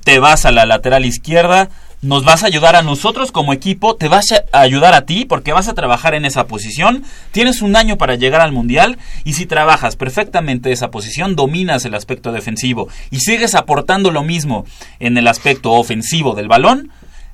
Te vas a la lateral izquierda, nos vas a ayudar a nosotros como equipo, te vas a ayudar a ti porque vas a trabajar en esa posición, tienes un año para llegar al Mundial y si trabajas perfectamente esa posición, dominas el aspecto defensivo y sigues aportando lo mismo en el aspecto ofensivo del balón,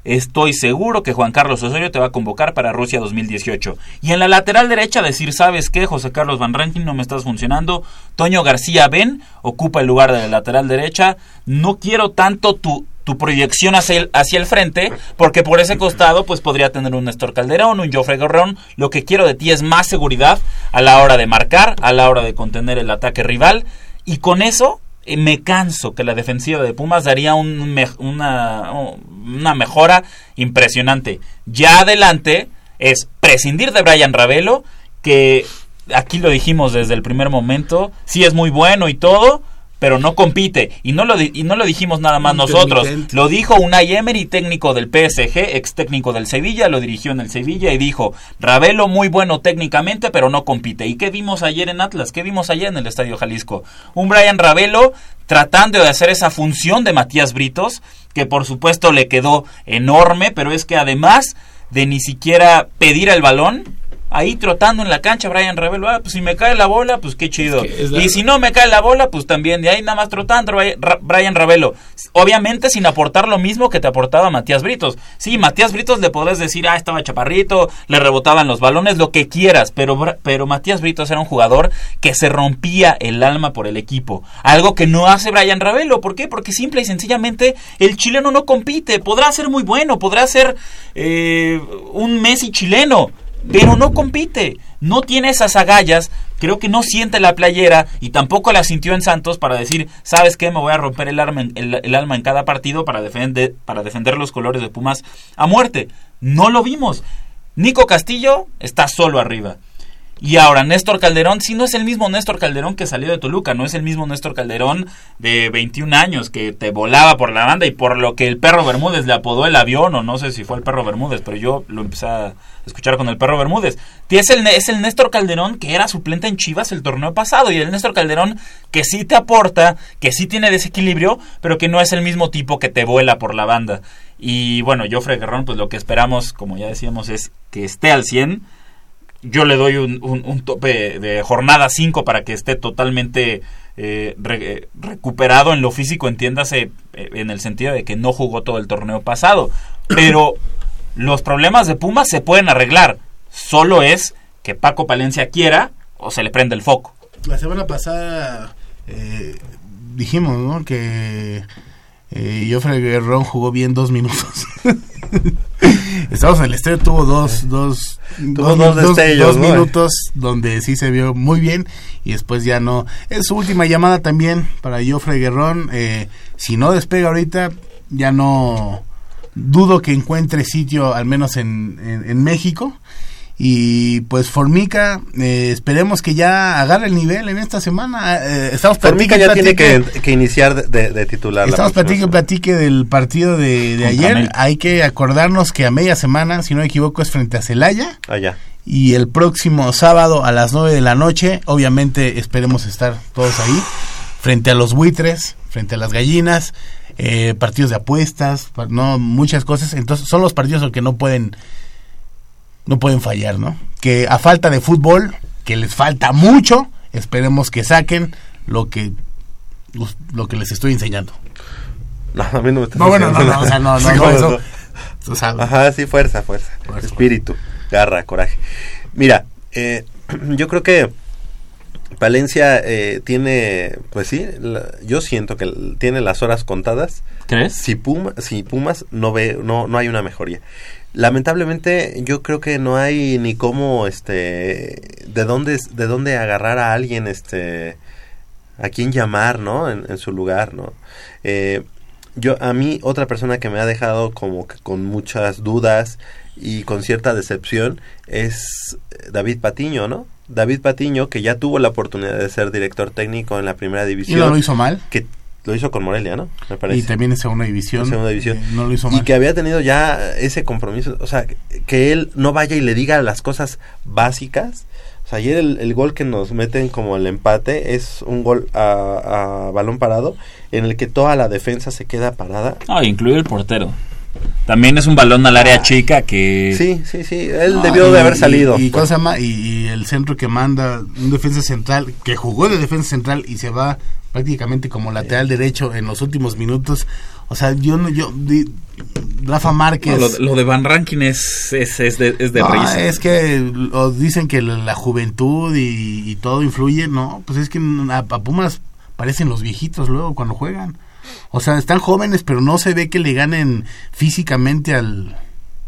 Estoy seguro que Juan Carlos Osorio te va a convocar para Rusia 2018. Y en la lateral derecha decir, ¿sabes qué? José Carlos Van Rankin no me estás funcionando. Toño García Ben ocupa el lugar de la lateral derecha. No quiero tanto tu, tu proyección hacia el, frente, porque por ese costado pues podría tener un Néstor Calderón, un Joffrey Guerrón. Lo que quiero de ti es más seguridad a la hora de marcar, a la hora de contener el ataque rival. Y con eso eh, me canso que la defensiva de Pumas daría un una mejora impresionante. Ya adelante es prescindir de Brian Ravelo, que aquí lo dijimos desde el primer momento, sí es muy bueno y todo, pero no compite. Y no lo, y no lo dijimos nada más nosotros. Lo dijo Unai Emery, técnico del PSG, ex técnico del Sevilla, lo dirigió en el Sevilla y dijo, Ravelo muy bueno técnicamente, pero no compite. ¿Y qué vimos ayer en Atlas? ¿Qué vimos ayer en el Estadio Jalisco? Un Brian Ravelo tratando de hacer esa función de Matías Britos, que por supuesto le quedó enorme, pero es que además de ni siquiera pedir el balón, ahí trotando en la cancha Brian Ravelo, ah, pues si me cae la bola, pues qué chido. Es que es la- Y si no me cae la bola, pues también de ahí nada más trotando Brian Ravelo. Obviamente sin aportar lo mismo que te aportaba Matías Britos. Sí, Matías Britos le podrás decir, ah, estaba chaparrito, le rebotaban los balones, lo que quieras, pero, pero Matías Britos era un jugador que se rompía el alma por el equipo. Algo que no hace Brian Ravelo. ¿Por qué? Porque simple y sencillamente el chileno no compite. Podrá ser muy bueno, podrá ser eh, un Messi chileno, pero no compite, no tiene esas agallas, creo que no siente la playera y tampoco la sintió en Santos para decir, ¿sabes qué? Me voy a romper el, arma el alma en cada partido para defender, para defender los colores de Pumas a muerte. No lo vimos. Nico Castillo está solo arriba. Y ahora Néstor Calderón, si no es el mismo Néstor Calderón que salió de Toluca, no es el mismo Néstor Calderón de 21 años que te volaba por la banda y por lo que el perro Bermúdez le apodó el avión, o no sé si fue el perro Bermúdez, pero yo lo empecé a escuchar con el perro Bermúdez. Es el, es el Néstor Calderón que era suplente en Chivas el torneo pasado y el Néstor Calderón que sí te aporta, que sí tiene desequilibrio, pero que no es el mismo tipo que te vuela por la banda. Y bueno, Joffrey Guerrón, pues lo que esperamos, como ya decíamos, es que esté al 100 yo le doy un, tope de jornada 5 para que esté totalmente eh, eh, recuperado en lo físico, entiéndase eh, en el sentido de que no jugó todo el torneo pasado. Pero los problemas de Pumas se pueden arreglar. Solo es que Paco Palencia quiera o se le prende el foco. La semana pasada dijimos, ¿no? Que eh, Joffrey Guerrón jugó bien dos minutos. Estamos en el estadio, tuvo dos, dos, Tuvo dos destellos, dos ¿no? minutos donde sí se vio muy bien y después ya no. Es su última llamada también para Joffrey Guerrón. Eh, si no despega ahorita, ya no dudo que encuentre sitio, al menos en, en, en México. Y pues Formica, eh, esperemos que ya agarre el nivel en esta semana. Eh, estamos Formica ya platique tiene que, que iniciar de, de- titular. la Estamos platique platique del partido de, de ayer. Hay que acordarnos que a media semana, si no me equivoco, es frente a Celaya. Allá. Y el próximo sábado a las 9 de la noche, obviamente esperemos estar todos ahí, frente a los buitres, frente a las gallinas, eh, partidos de apuestas, no muchas cosas. Entonces son los partidos en que no pueden no pueden fallar, ¿no? Que a falta de fútbol, que les falta mucho, esperemos que saquen lo que lo que les estoy enseñando. No, a mí no me estás No, bueno, no, no, o sea, no, no, Sí, no, ¿cómo eso- o sea, Ajá, sí, fuerza, fuerza. Espíritu, garra, coraje. Mira, eh, yo creo que Palencia eh, tiene, pues sí, la- yo siento que tiene las horas contadas. ¿Crees? Si, Puma, si Pumas no ve, no, no hay una mejoría. Lamentablemente, yo creo que no hay ni cómo, este, de dónde, de dónde agarrar a alguien, este, a quién llamar, ¿no? En, en su lugar, ¿no? Eh, yo, a mí, otra persona que me ha dejado como que con muchas dudas y con cierta decepción es David Patiño, ¿no? David Patiño, que ya tuvo la oportunidad de ser director técnico en la primera división. no lo hizo mal? Que lo hizo con Morelia, ¿no? Me parece. Y también en segunda división. En segunda división. eh, no lo hizo y mal. que había tenido ya ese compromiso, o sea, que- él no vaya y le diga las cosas básicas. O sea, ayer el, el gol que nos meten como el empate es un gol a, a balón parado en el que toda la defensa se queda parada. Ah, incluido el portero. También es un balón al área chica que... Sí, sí, sí. Él debió y- de haber y- salido. Y, ¿cómo se llama? Y, y el centro que manda un defensa central, que jugó de defensa central y se va prácticamente como lateral derecho en los últimos minutos. O sea, yo no, yo, di- Rafa Márquez. No, lo, lo de Van Rankin es, es, es de, es de No, risa. es que o dicen que la, la juventud y, y todo influye, no, pues es que a, a Pumas parecen los viejitos luego cuando juegan. O sea, están jóvenes, pero no se ve que le ganen físicamente al,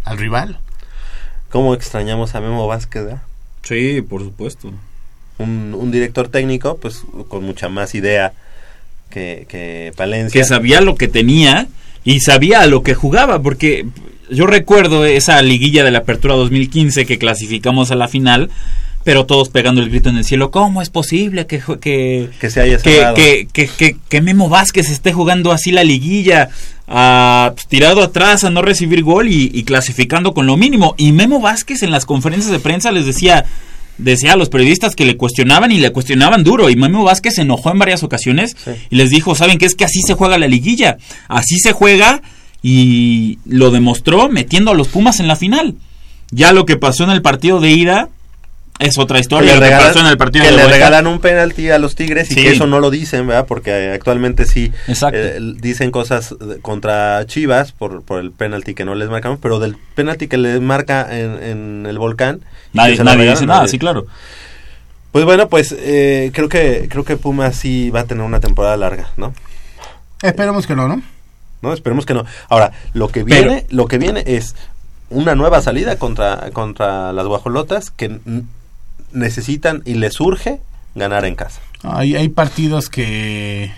al rival. ¿Cómo extrañamos a Memo Vázquez? ¿verdad? Sí, por supuesto. Un, un director técnico, pues con mucha más idea que, que Palencia. que sabía lo que tenía y sabía a lo que jugaba, porque yo recuerdo esa liguilla de la Apertura 2015 que clasificamos a la final, pero todos pegando el grito en el cielo, ¿cómo es posible que que, Que se haya que, que, que, Memo Vázquez esté jugando así la liguilla, ah, pues, tirado atrás a no recibir gol y, y clasificando con lo mínimo? Y Memo Vázquez en las conferencias de prensa les decía, decía a los periodistas que le cuestionaban y le cuestionaban duro y Memo Vázquez se enojó en varias ocasiones y les dijo, ¿saben qué? Es que así se juega la liguilla, así se juega y lo demostró metiendo a los Pumas en la final. Ya lo que pasó en el partido de ida es otra historia. que le que regalan, pasó en el partido que de le regalan un penalti a los Tigres y Sí. que eso no lo dicen, ¿verdad? Porque actualmente sí Exacto. eh, dicen cosas contra Chivas por, por el penalti que no les marcamos, pero del penalti que les marca en, en el volcán Nadie- nadie regalan, dice nada, nadie. sí, claro. Pues bueno, pues eh, creo que creo que Pumas sí va a tener una temporada larga, ¿no? Esperemos que no, ¿no? No, esperemos que no. Ahora, lo que Pero- viene, lo que viene es una nueva salida contra contra las guajolotas que necesitan y les urge ganar en casa. Hay, hay partidos que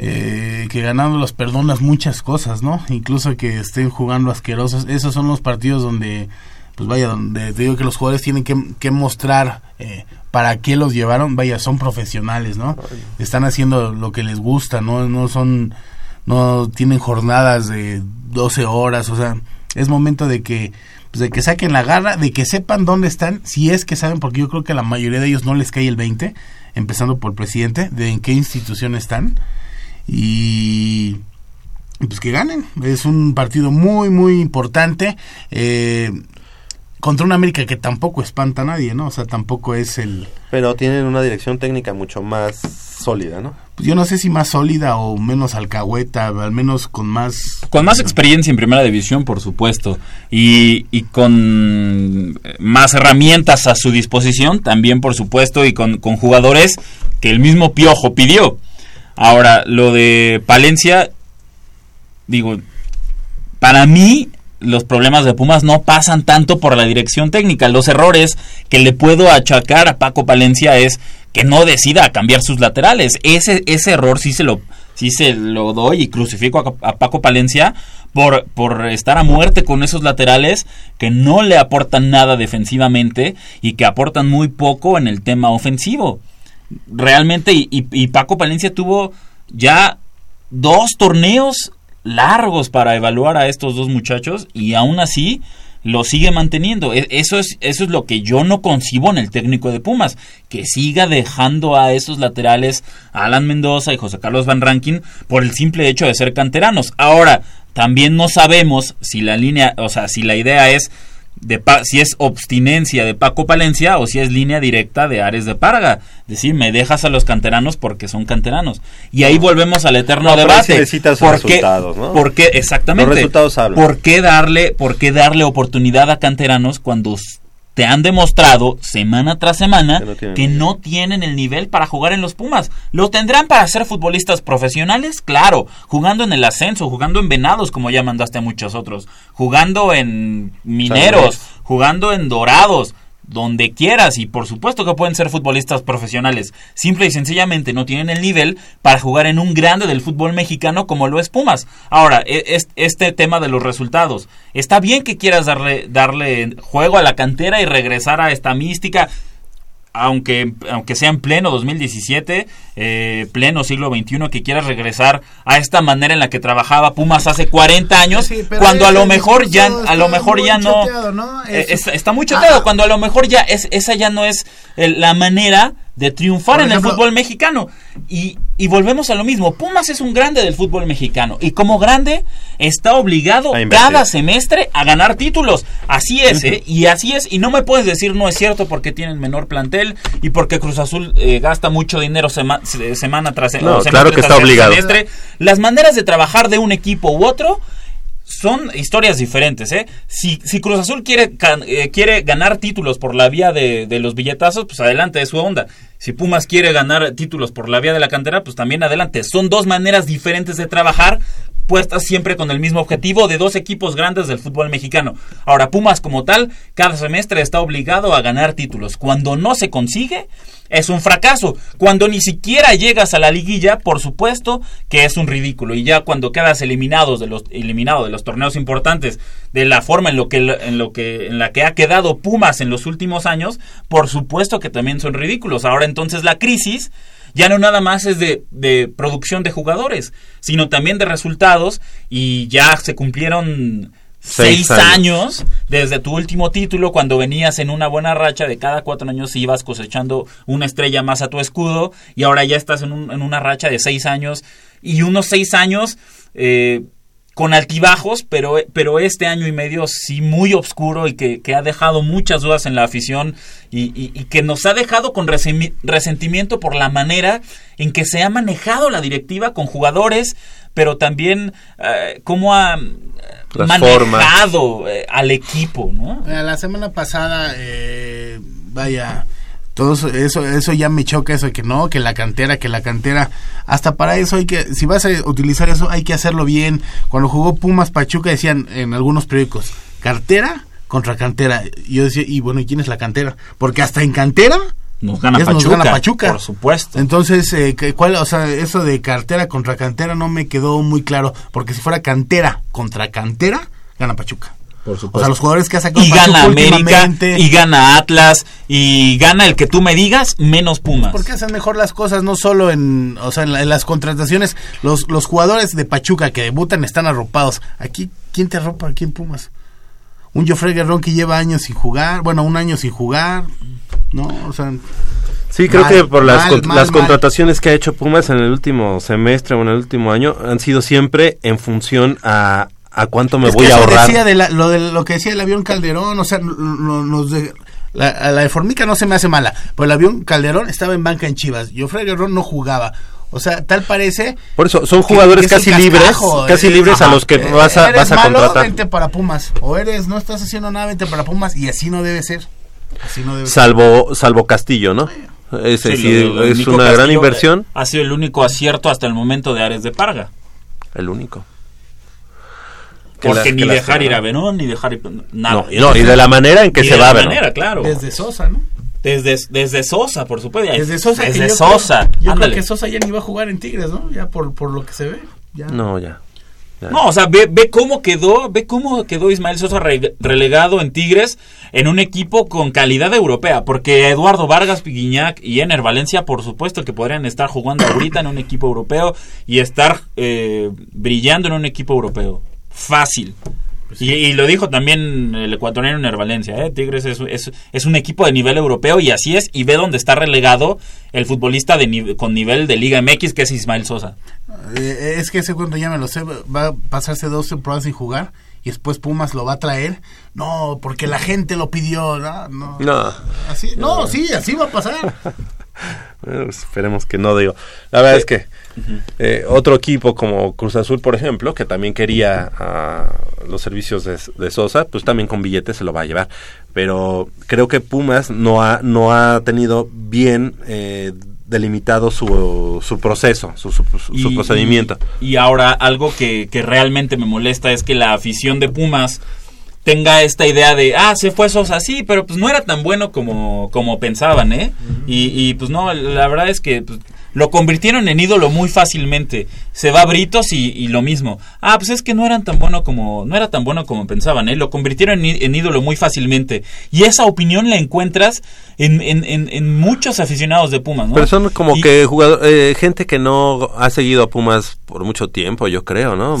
eh, que ganando los perdonas muchas cosas, ¿no? Incluso que estén jugando asquerosos. Esos son los partidos donde, pues vaya, donde te digo que los jugadores tienen que, que mostrar eh, para qué los llevaron. Vaya, son profesionales, ¿no? Están haciendo lo que les gusta, ¿no? No son, no tienen jornadas de 12 horas, o sea, es momento de que pues de que saquen la garra, de que sepan dónde están, si es que saben, porque yo creo que a la mayoría de ellos no les cae el 20, empezando por el presidente, de en qué institución están y pues que ganen. Es un partido muy, muy importante. eh, contra una América que tampoco espanta a nadie, ¿no? O sea, tampoco es el... Pero tienen una dirección técnica mucho más sólida, ¿no? pues yo no sé si más sólida o menos alcahueta, al menos con más... Con más experiencia en primera división, por supuesto, y, y con más herramientas a su disposición, también, por supuesto, y con, con jugadores que el mismo Piojo pidió. Ahora, lo de Palencia, digo, para mí los problemas de Pumas no pasan tanto por la dirección técnica. Los errores que le puedo achacar a Paco Palencia es que no decida cambiar sus laterales. Ese, ese error sí se lo sí se lo doy y crucifico a, Paco Palencia por, por estar a muerte con esos laterales que no le aportan nada defensivamente y que aportan muy poco en el tema ofensivo. Realmente, y Paco Palencia tuvo ya dos torneos largos para evaluar a estos dos muchachos y aún así lo sigue manteniendo. E- Eso es, eso es lo que yo no concibo en el técnico de Pumas, que siga dejando a esos laterales, Alan Mendoza y José Carlos Van Rankin, por el simple hecho de ser canteranos. Ahora, también no sabemos si la línea, o sea, si la idea es de Pa- si es obstinencia de Paco Palencia o si es línea directa de Ares de Parga. Es decir, me dejas a los canteranos porque son canteranos. Y ahí volvemos al eterno No, debate. necesitas ¿Por qué- resultados, ¿no? por qué- exactamente. Los resultados hablan. ¿Por qué darle, por qué darle oportunidad a canteranos cuando te han demostrado semana tras semana que no, tienen el nivel para jugar en los Pumas? ¿Lo tendrán para ser futbolistas profesionales? Claro, jugando en el ascenso, jugando en Venados, como ya mandaste a muchos otros, jugando en Mineros, jugando en Dorados, donde quieras y por supuesto que pueden ser futbolistas profesionales. Simple y sencillamente no tienen el nivel para jugar en un grande del fútbol mexicano como lo es Pumas. Ahora, e- es- este tema de los resultados. Está bien que quieras darle, darle juego a la cantera y regresar a esta mística. Aunque, aunque sea en pleno 2017, eh, pleno siglo XXI, que quieras regresar a esta manera en la que trabajaba Pumas hace 40 años, cuando a lo mejor ya, a lo está mejor ya no, choteado, ¿no? eh, Eso- es- está muy choteado, Ah. cuando a lo mejor ya es, esa ya no es eh, la manera de triunfar en el fútbol mexicano. Y, y volvemos a lo mismo, Pumas es un grande del fútbol mexicano y como grande está obligado cada semestre a ganar títulos. Así es, ¿eh? Y así es, y no me puedes decir no es cierto porque tienen menor plantel y porque Cruz Azul eh, gasta mucho dinero sema- se- semana tras No, semestre claro que está obligado. semestre. Las maneras de trabajar de un equipo u otro son historias diferentes, ¿eh? Si, si Cruz Azul quiere, eh, quiere ganar títulos por la vía de, de los billetazos, pues adelante, es su onda. Si Pumas quiere ganar títulos por la vía de la cantera, pues también adelante. Son dos maneras diferentes de trabajar, puestas siempre con el mismo objetivo de dos equipos grandes del fútbol mexicano. Ahora, Pumas como tal, cada semestre está obligado a ganar títulos. Cuando no se consigue, es un fracaso. Cuando ni siquiera llegas a la liguilla, por supuesto que es un ridículo. Y ya cuando quedas eliminados de los, eliminado de los torneos importantes, de la forma en lo que en lo que en la que ha quedado Pumas en los últimos años, por supuesto que también son ridículos. Ahora entonces la crisis ya no nada más es de, de producción de jugadores, sino también de resultados y ya se cumplieron Seis seis, años. años. desde tu último título cuando venías en una buena racha de cada cuatro años ibas cosechando una estrella más a tu escudo y ahora ya estás en, un- en una racha de seis años y unos seis años eh, con altibajos, pero, pero este año y medio sí muy oscuro y que, que ha dejado muchas dudas en la afición y, y- y que nos ha dejado con resentimiento por la manera en que se ha manejado la directiva con jugadores, pero también eh, cómo ha eh, Las manejado eh, al equipo, ¿no? Mira, La semana pasada, eh, vaya, todo eso, eso, ya me choca, eso de que no, que la cantera, que la cantera, hasta para eso hay que, si vas a utilizar eso, hay que hacerlo bien. Cuando jugó Pumas Pachuca decían en algunos periódicos, cartera contra cantera. Yo decía, y bueno, ¿y quién es la cantera? Porque hasta en cantera Nos gana es- Pachuca, gana Pachuca. por supuesto. Entonces, eh, ¿qué- ¿cuál, o sea, eso de cartera contra cantera no me quedó muy claro, porque si fuera cantera contra cantera, gana Pachuca. Por O sea, los jugadores que ha sacado y gana América, y gana Atlas, y gana el que tú me digas, menos Pumas. porque hacen mejor las cosas no solo en o sea en, la- en las contrataciones. Los los jugadores de Pachuca que debutan están arropados. Aquí quién te arropa aquí en Pumas un Joffrey Guerrón que lleva años sin jugar bueno un año sin jugar no o sea Sí, creo mal, que por las, mal, con- mal, las mal. contrataciones que ha hecho Pumas en el último semestre o en el último año han sido siempre en función a, a cuánto me Es voy que a ahorrar. decía de la- lo, de, lo que decía el avión Calderón, o sea, nos de- la, a la de Formica no se me hace mala, pero el avión Calderón estaba en banca en Chivas, Joffrey Guerrón no jugaba. O sea, tal parece... Por eso, son que- jugadores que es un casi libres, cascajo, casi eh, libres a ajá. los que Eh, vas a, eres vas a malo, contratar. vente para Pumas. O eres, no estás haciendo nada, vente para Pumas. Y así no debe ser. Así no debe ser. Salvo, salvo Castillo, ¿no? Ese Sí, sí, lo- lo es una gran Castillo, inversión. eh, Ha sido el único acierto hasta el momento de Ares de Parga. El único. Que Porque ni dejar ir a Verón, ni dejar ir... Nada. No, y no, y de la manera en que se de va la a Verón. manera, claro. Desde Sosa, ¿no? Desde, desde Sosa, por supuesto. Desde Sosa. que Desde yo Sosa. Creo, yo creo ándale. que Sosa ya ni va a jugar en Tigres, ¿no? Ya por, por lo que se ve. Ya. No, ya. No, o sea, ve, ve cómo quedó, ve cómo quedó Ismael Sosa re- relegado en Tigres en un equipo con calidad europea, porque Eduardo Vargas, Piguiñac y Ener Valencia, por supuesto que podrían estar jugando ahorita en un equipo europeo y estar eh, brillando en un equipo europeo. Fácil. Y, y lo dijo también el ecuatoriano Ner Valencia, ¿eh? Tigres es, es, es un equipo de nivel europeo y así es, y ve dónde está relegado el futbolista de ni- con nivel de Liga MX, que es Ismael Sosa. Eh, es que ese cuento ya me lo sé, va a pasarse dos temporadas sin jugar y después Pumas lo va a traer. No, porque la gente lo pidió, no, no. No. Así, no, sí, así va a pasar. Bueno, pues, esperemos que no, digo. La verdad es que eh, otro equipo como Cruz Azul, por ejemplo, que también quería ah, los servicios de, de Sosa, pues también con billetes se lo va a llevar. Pero creo que Pumas no ha, no ha tenido bien eh, delimitado su, su proceso, su, su- su- su Y- procedimiento. Y ahora algo que, que realmente me molesta es que la afición de Pumas tenga esta idea de, ah, se fue Sosa, sí, pero pues no era tan bueno como, como pensaban, ¿eh? y, y, pues no, la verdad es que pues, lo convirtieron en ídolo muy fácilmente. Se va a Britos y, y lo mismo. Ah, pues es que no eran tan bueno como, no era tan bueno como pensaban, ¿eh? Lo convirtieron en, en ídolo muy fácilmente. Y esa opinión la encuentras en, en, en, en muchos aficionados de Pumas, ¿no? Pero son como Y- que jugador, eh, gente que no ha seguido a Pumas por mucho tiempo, yo creo, ¿no?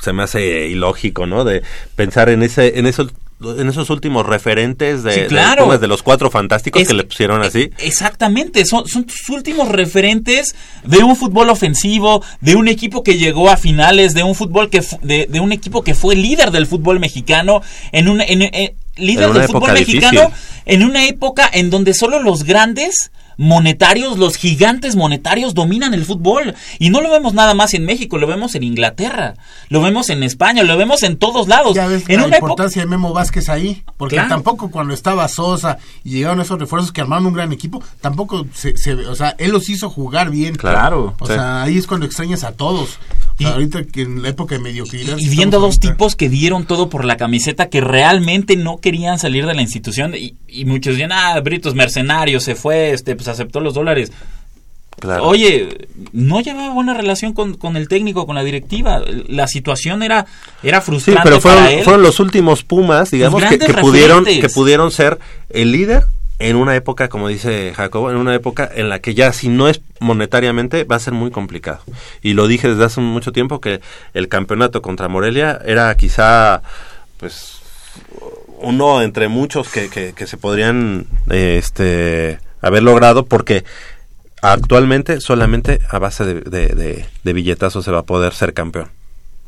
Se me hace ilógico, ¿no? De pensar en ese, en esos, en esos últimos referentes de, Sí, de claro. Pumas, de los cuatro fantásticos Es- que le pusieron así. Exactamente, son, son tus últimos referentes de un fútbol ofensivo, de un equipo que llegó a finales, de un fútbol que de, de un equipo que fue líder del fútbol mexicano, en en- en- líder del fútbol mexicano, en una época en donde solo los grandes monetarios, los gigantes monetarios dominan el fútbol. Y no lo vemos nada más en México, lo vemos en Inglaterra, lo vemos en España, lo vemos en todos lados. Ya ves en la una época importancia de Memo Vázquez ahí, porque Claro. tampoco cuando estaba Sosa y llegaron esos refuerzos que armaron un gran equipo, tampoco se, se- o sea, él los hizo jugar bien. Claro. O Sí. sea, ahí es cuando extrañas a todos. O sea, ahorita que en la época de mediocridad. y viendo estamos dos tipos que dieron todo por la camiseta que realmente no querían salir de la institución y, y muchos decían ah Britos mercenario se fue este pues aceptó los dólares Claro. oye no llevaba buena relación con, con el técnico con la directiva la situación era era Sí, frustrante pero fueron, para él fueron los últimos Pumas, digamos, que, pudieron, que pudieron ser el líder en una época, como dice Jacobo, en una época en la que ya si no es monetariamente va a ser muy complicado. Y lo dije desde hace mucho tiempo que el campeonato contra Morelia era quizá, pues, uno entre muchos que, que, se podrían este, haber logrado porque actualmente solamente a base de, de, de billetazos se va a poder ser campeón.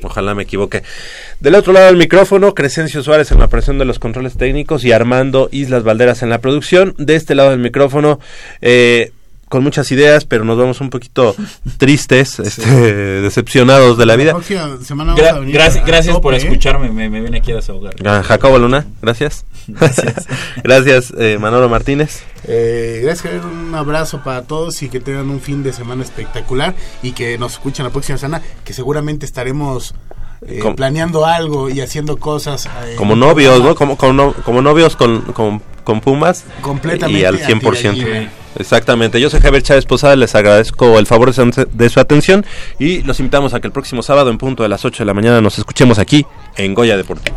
Ojalá me equivoque. Del otro lado del micrófono, Crescencio Suárez en la presión de los controles técnicos y Armando Islas Valderas en la producción. De este lado del micrófono, eh, con muchas ideas, pero nos vamos un poquito tristes, este, decepcionados de la vida. próxima semana vamos Gra- a venir gracias a gracias por ¿eh? escucharme me, me viene aquí a desahogar Ah, Jacobo Luna, gracias. Gracias, gracias eh, Manolo Martínez. Eh, gracias, Javier, un abrazo para todos y que tengan un fin de semana espectacular y que nos escuchen la próxima semana, que seguramente estaremos eh, planeando algo y haciendo cosas. eh, Como novios. ¿no? Como, como, no- como novios con, con, con Pumas. Completamente Y al a 100%. tiro Exactamente. Yo soy Javier Chávez Posada, les agradezco el favor de su- de su atención y los invitamos a que el próximo sábado en punto de las 8 de la mañana nos escuchemos aquí en Goya Deportivo.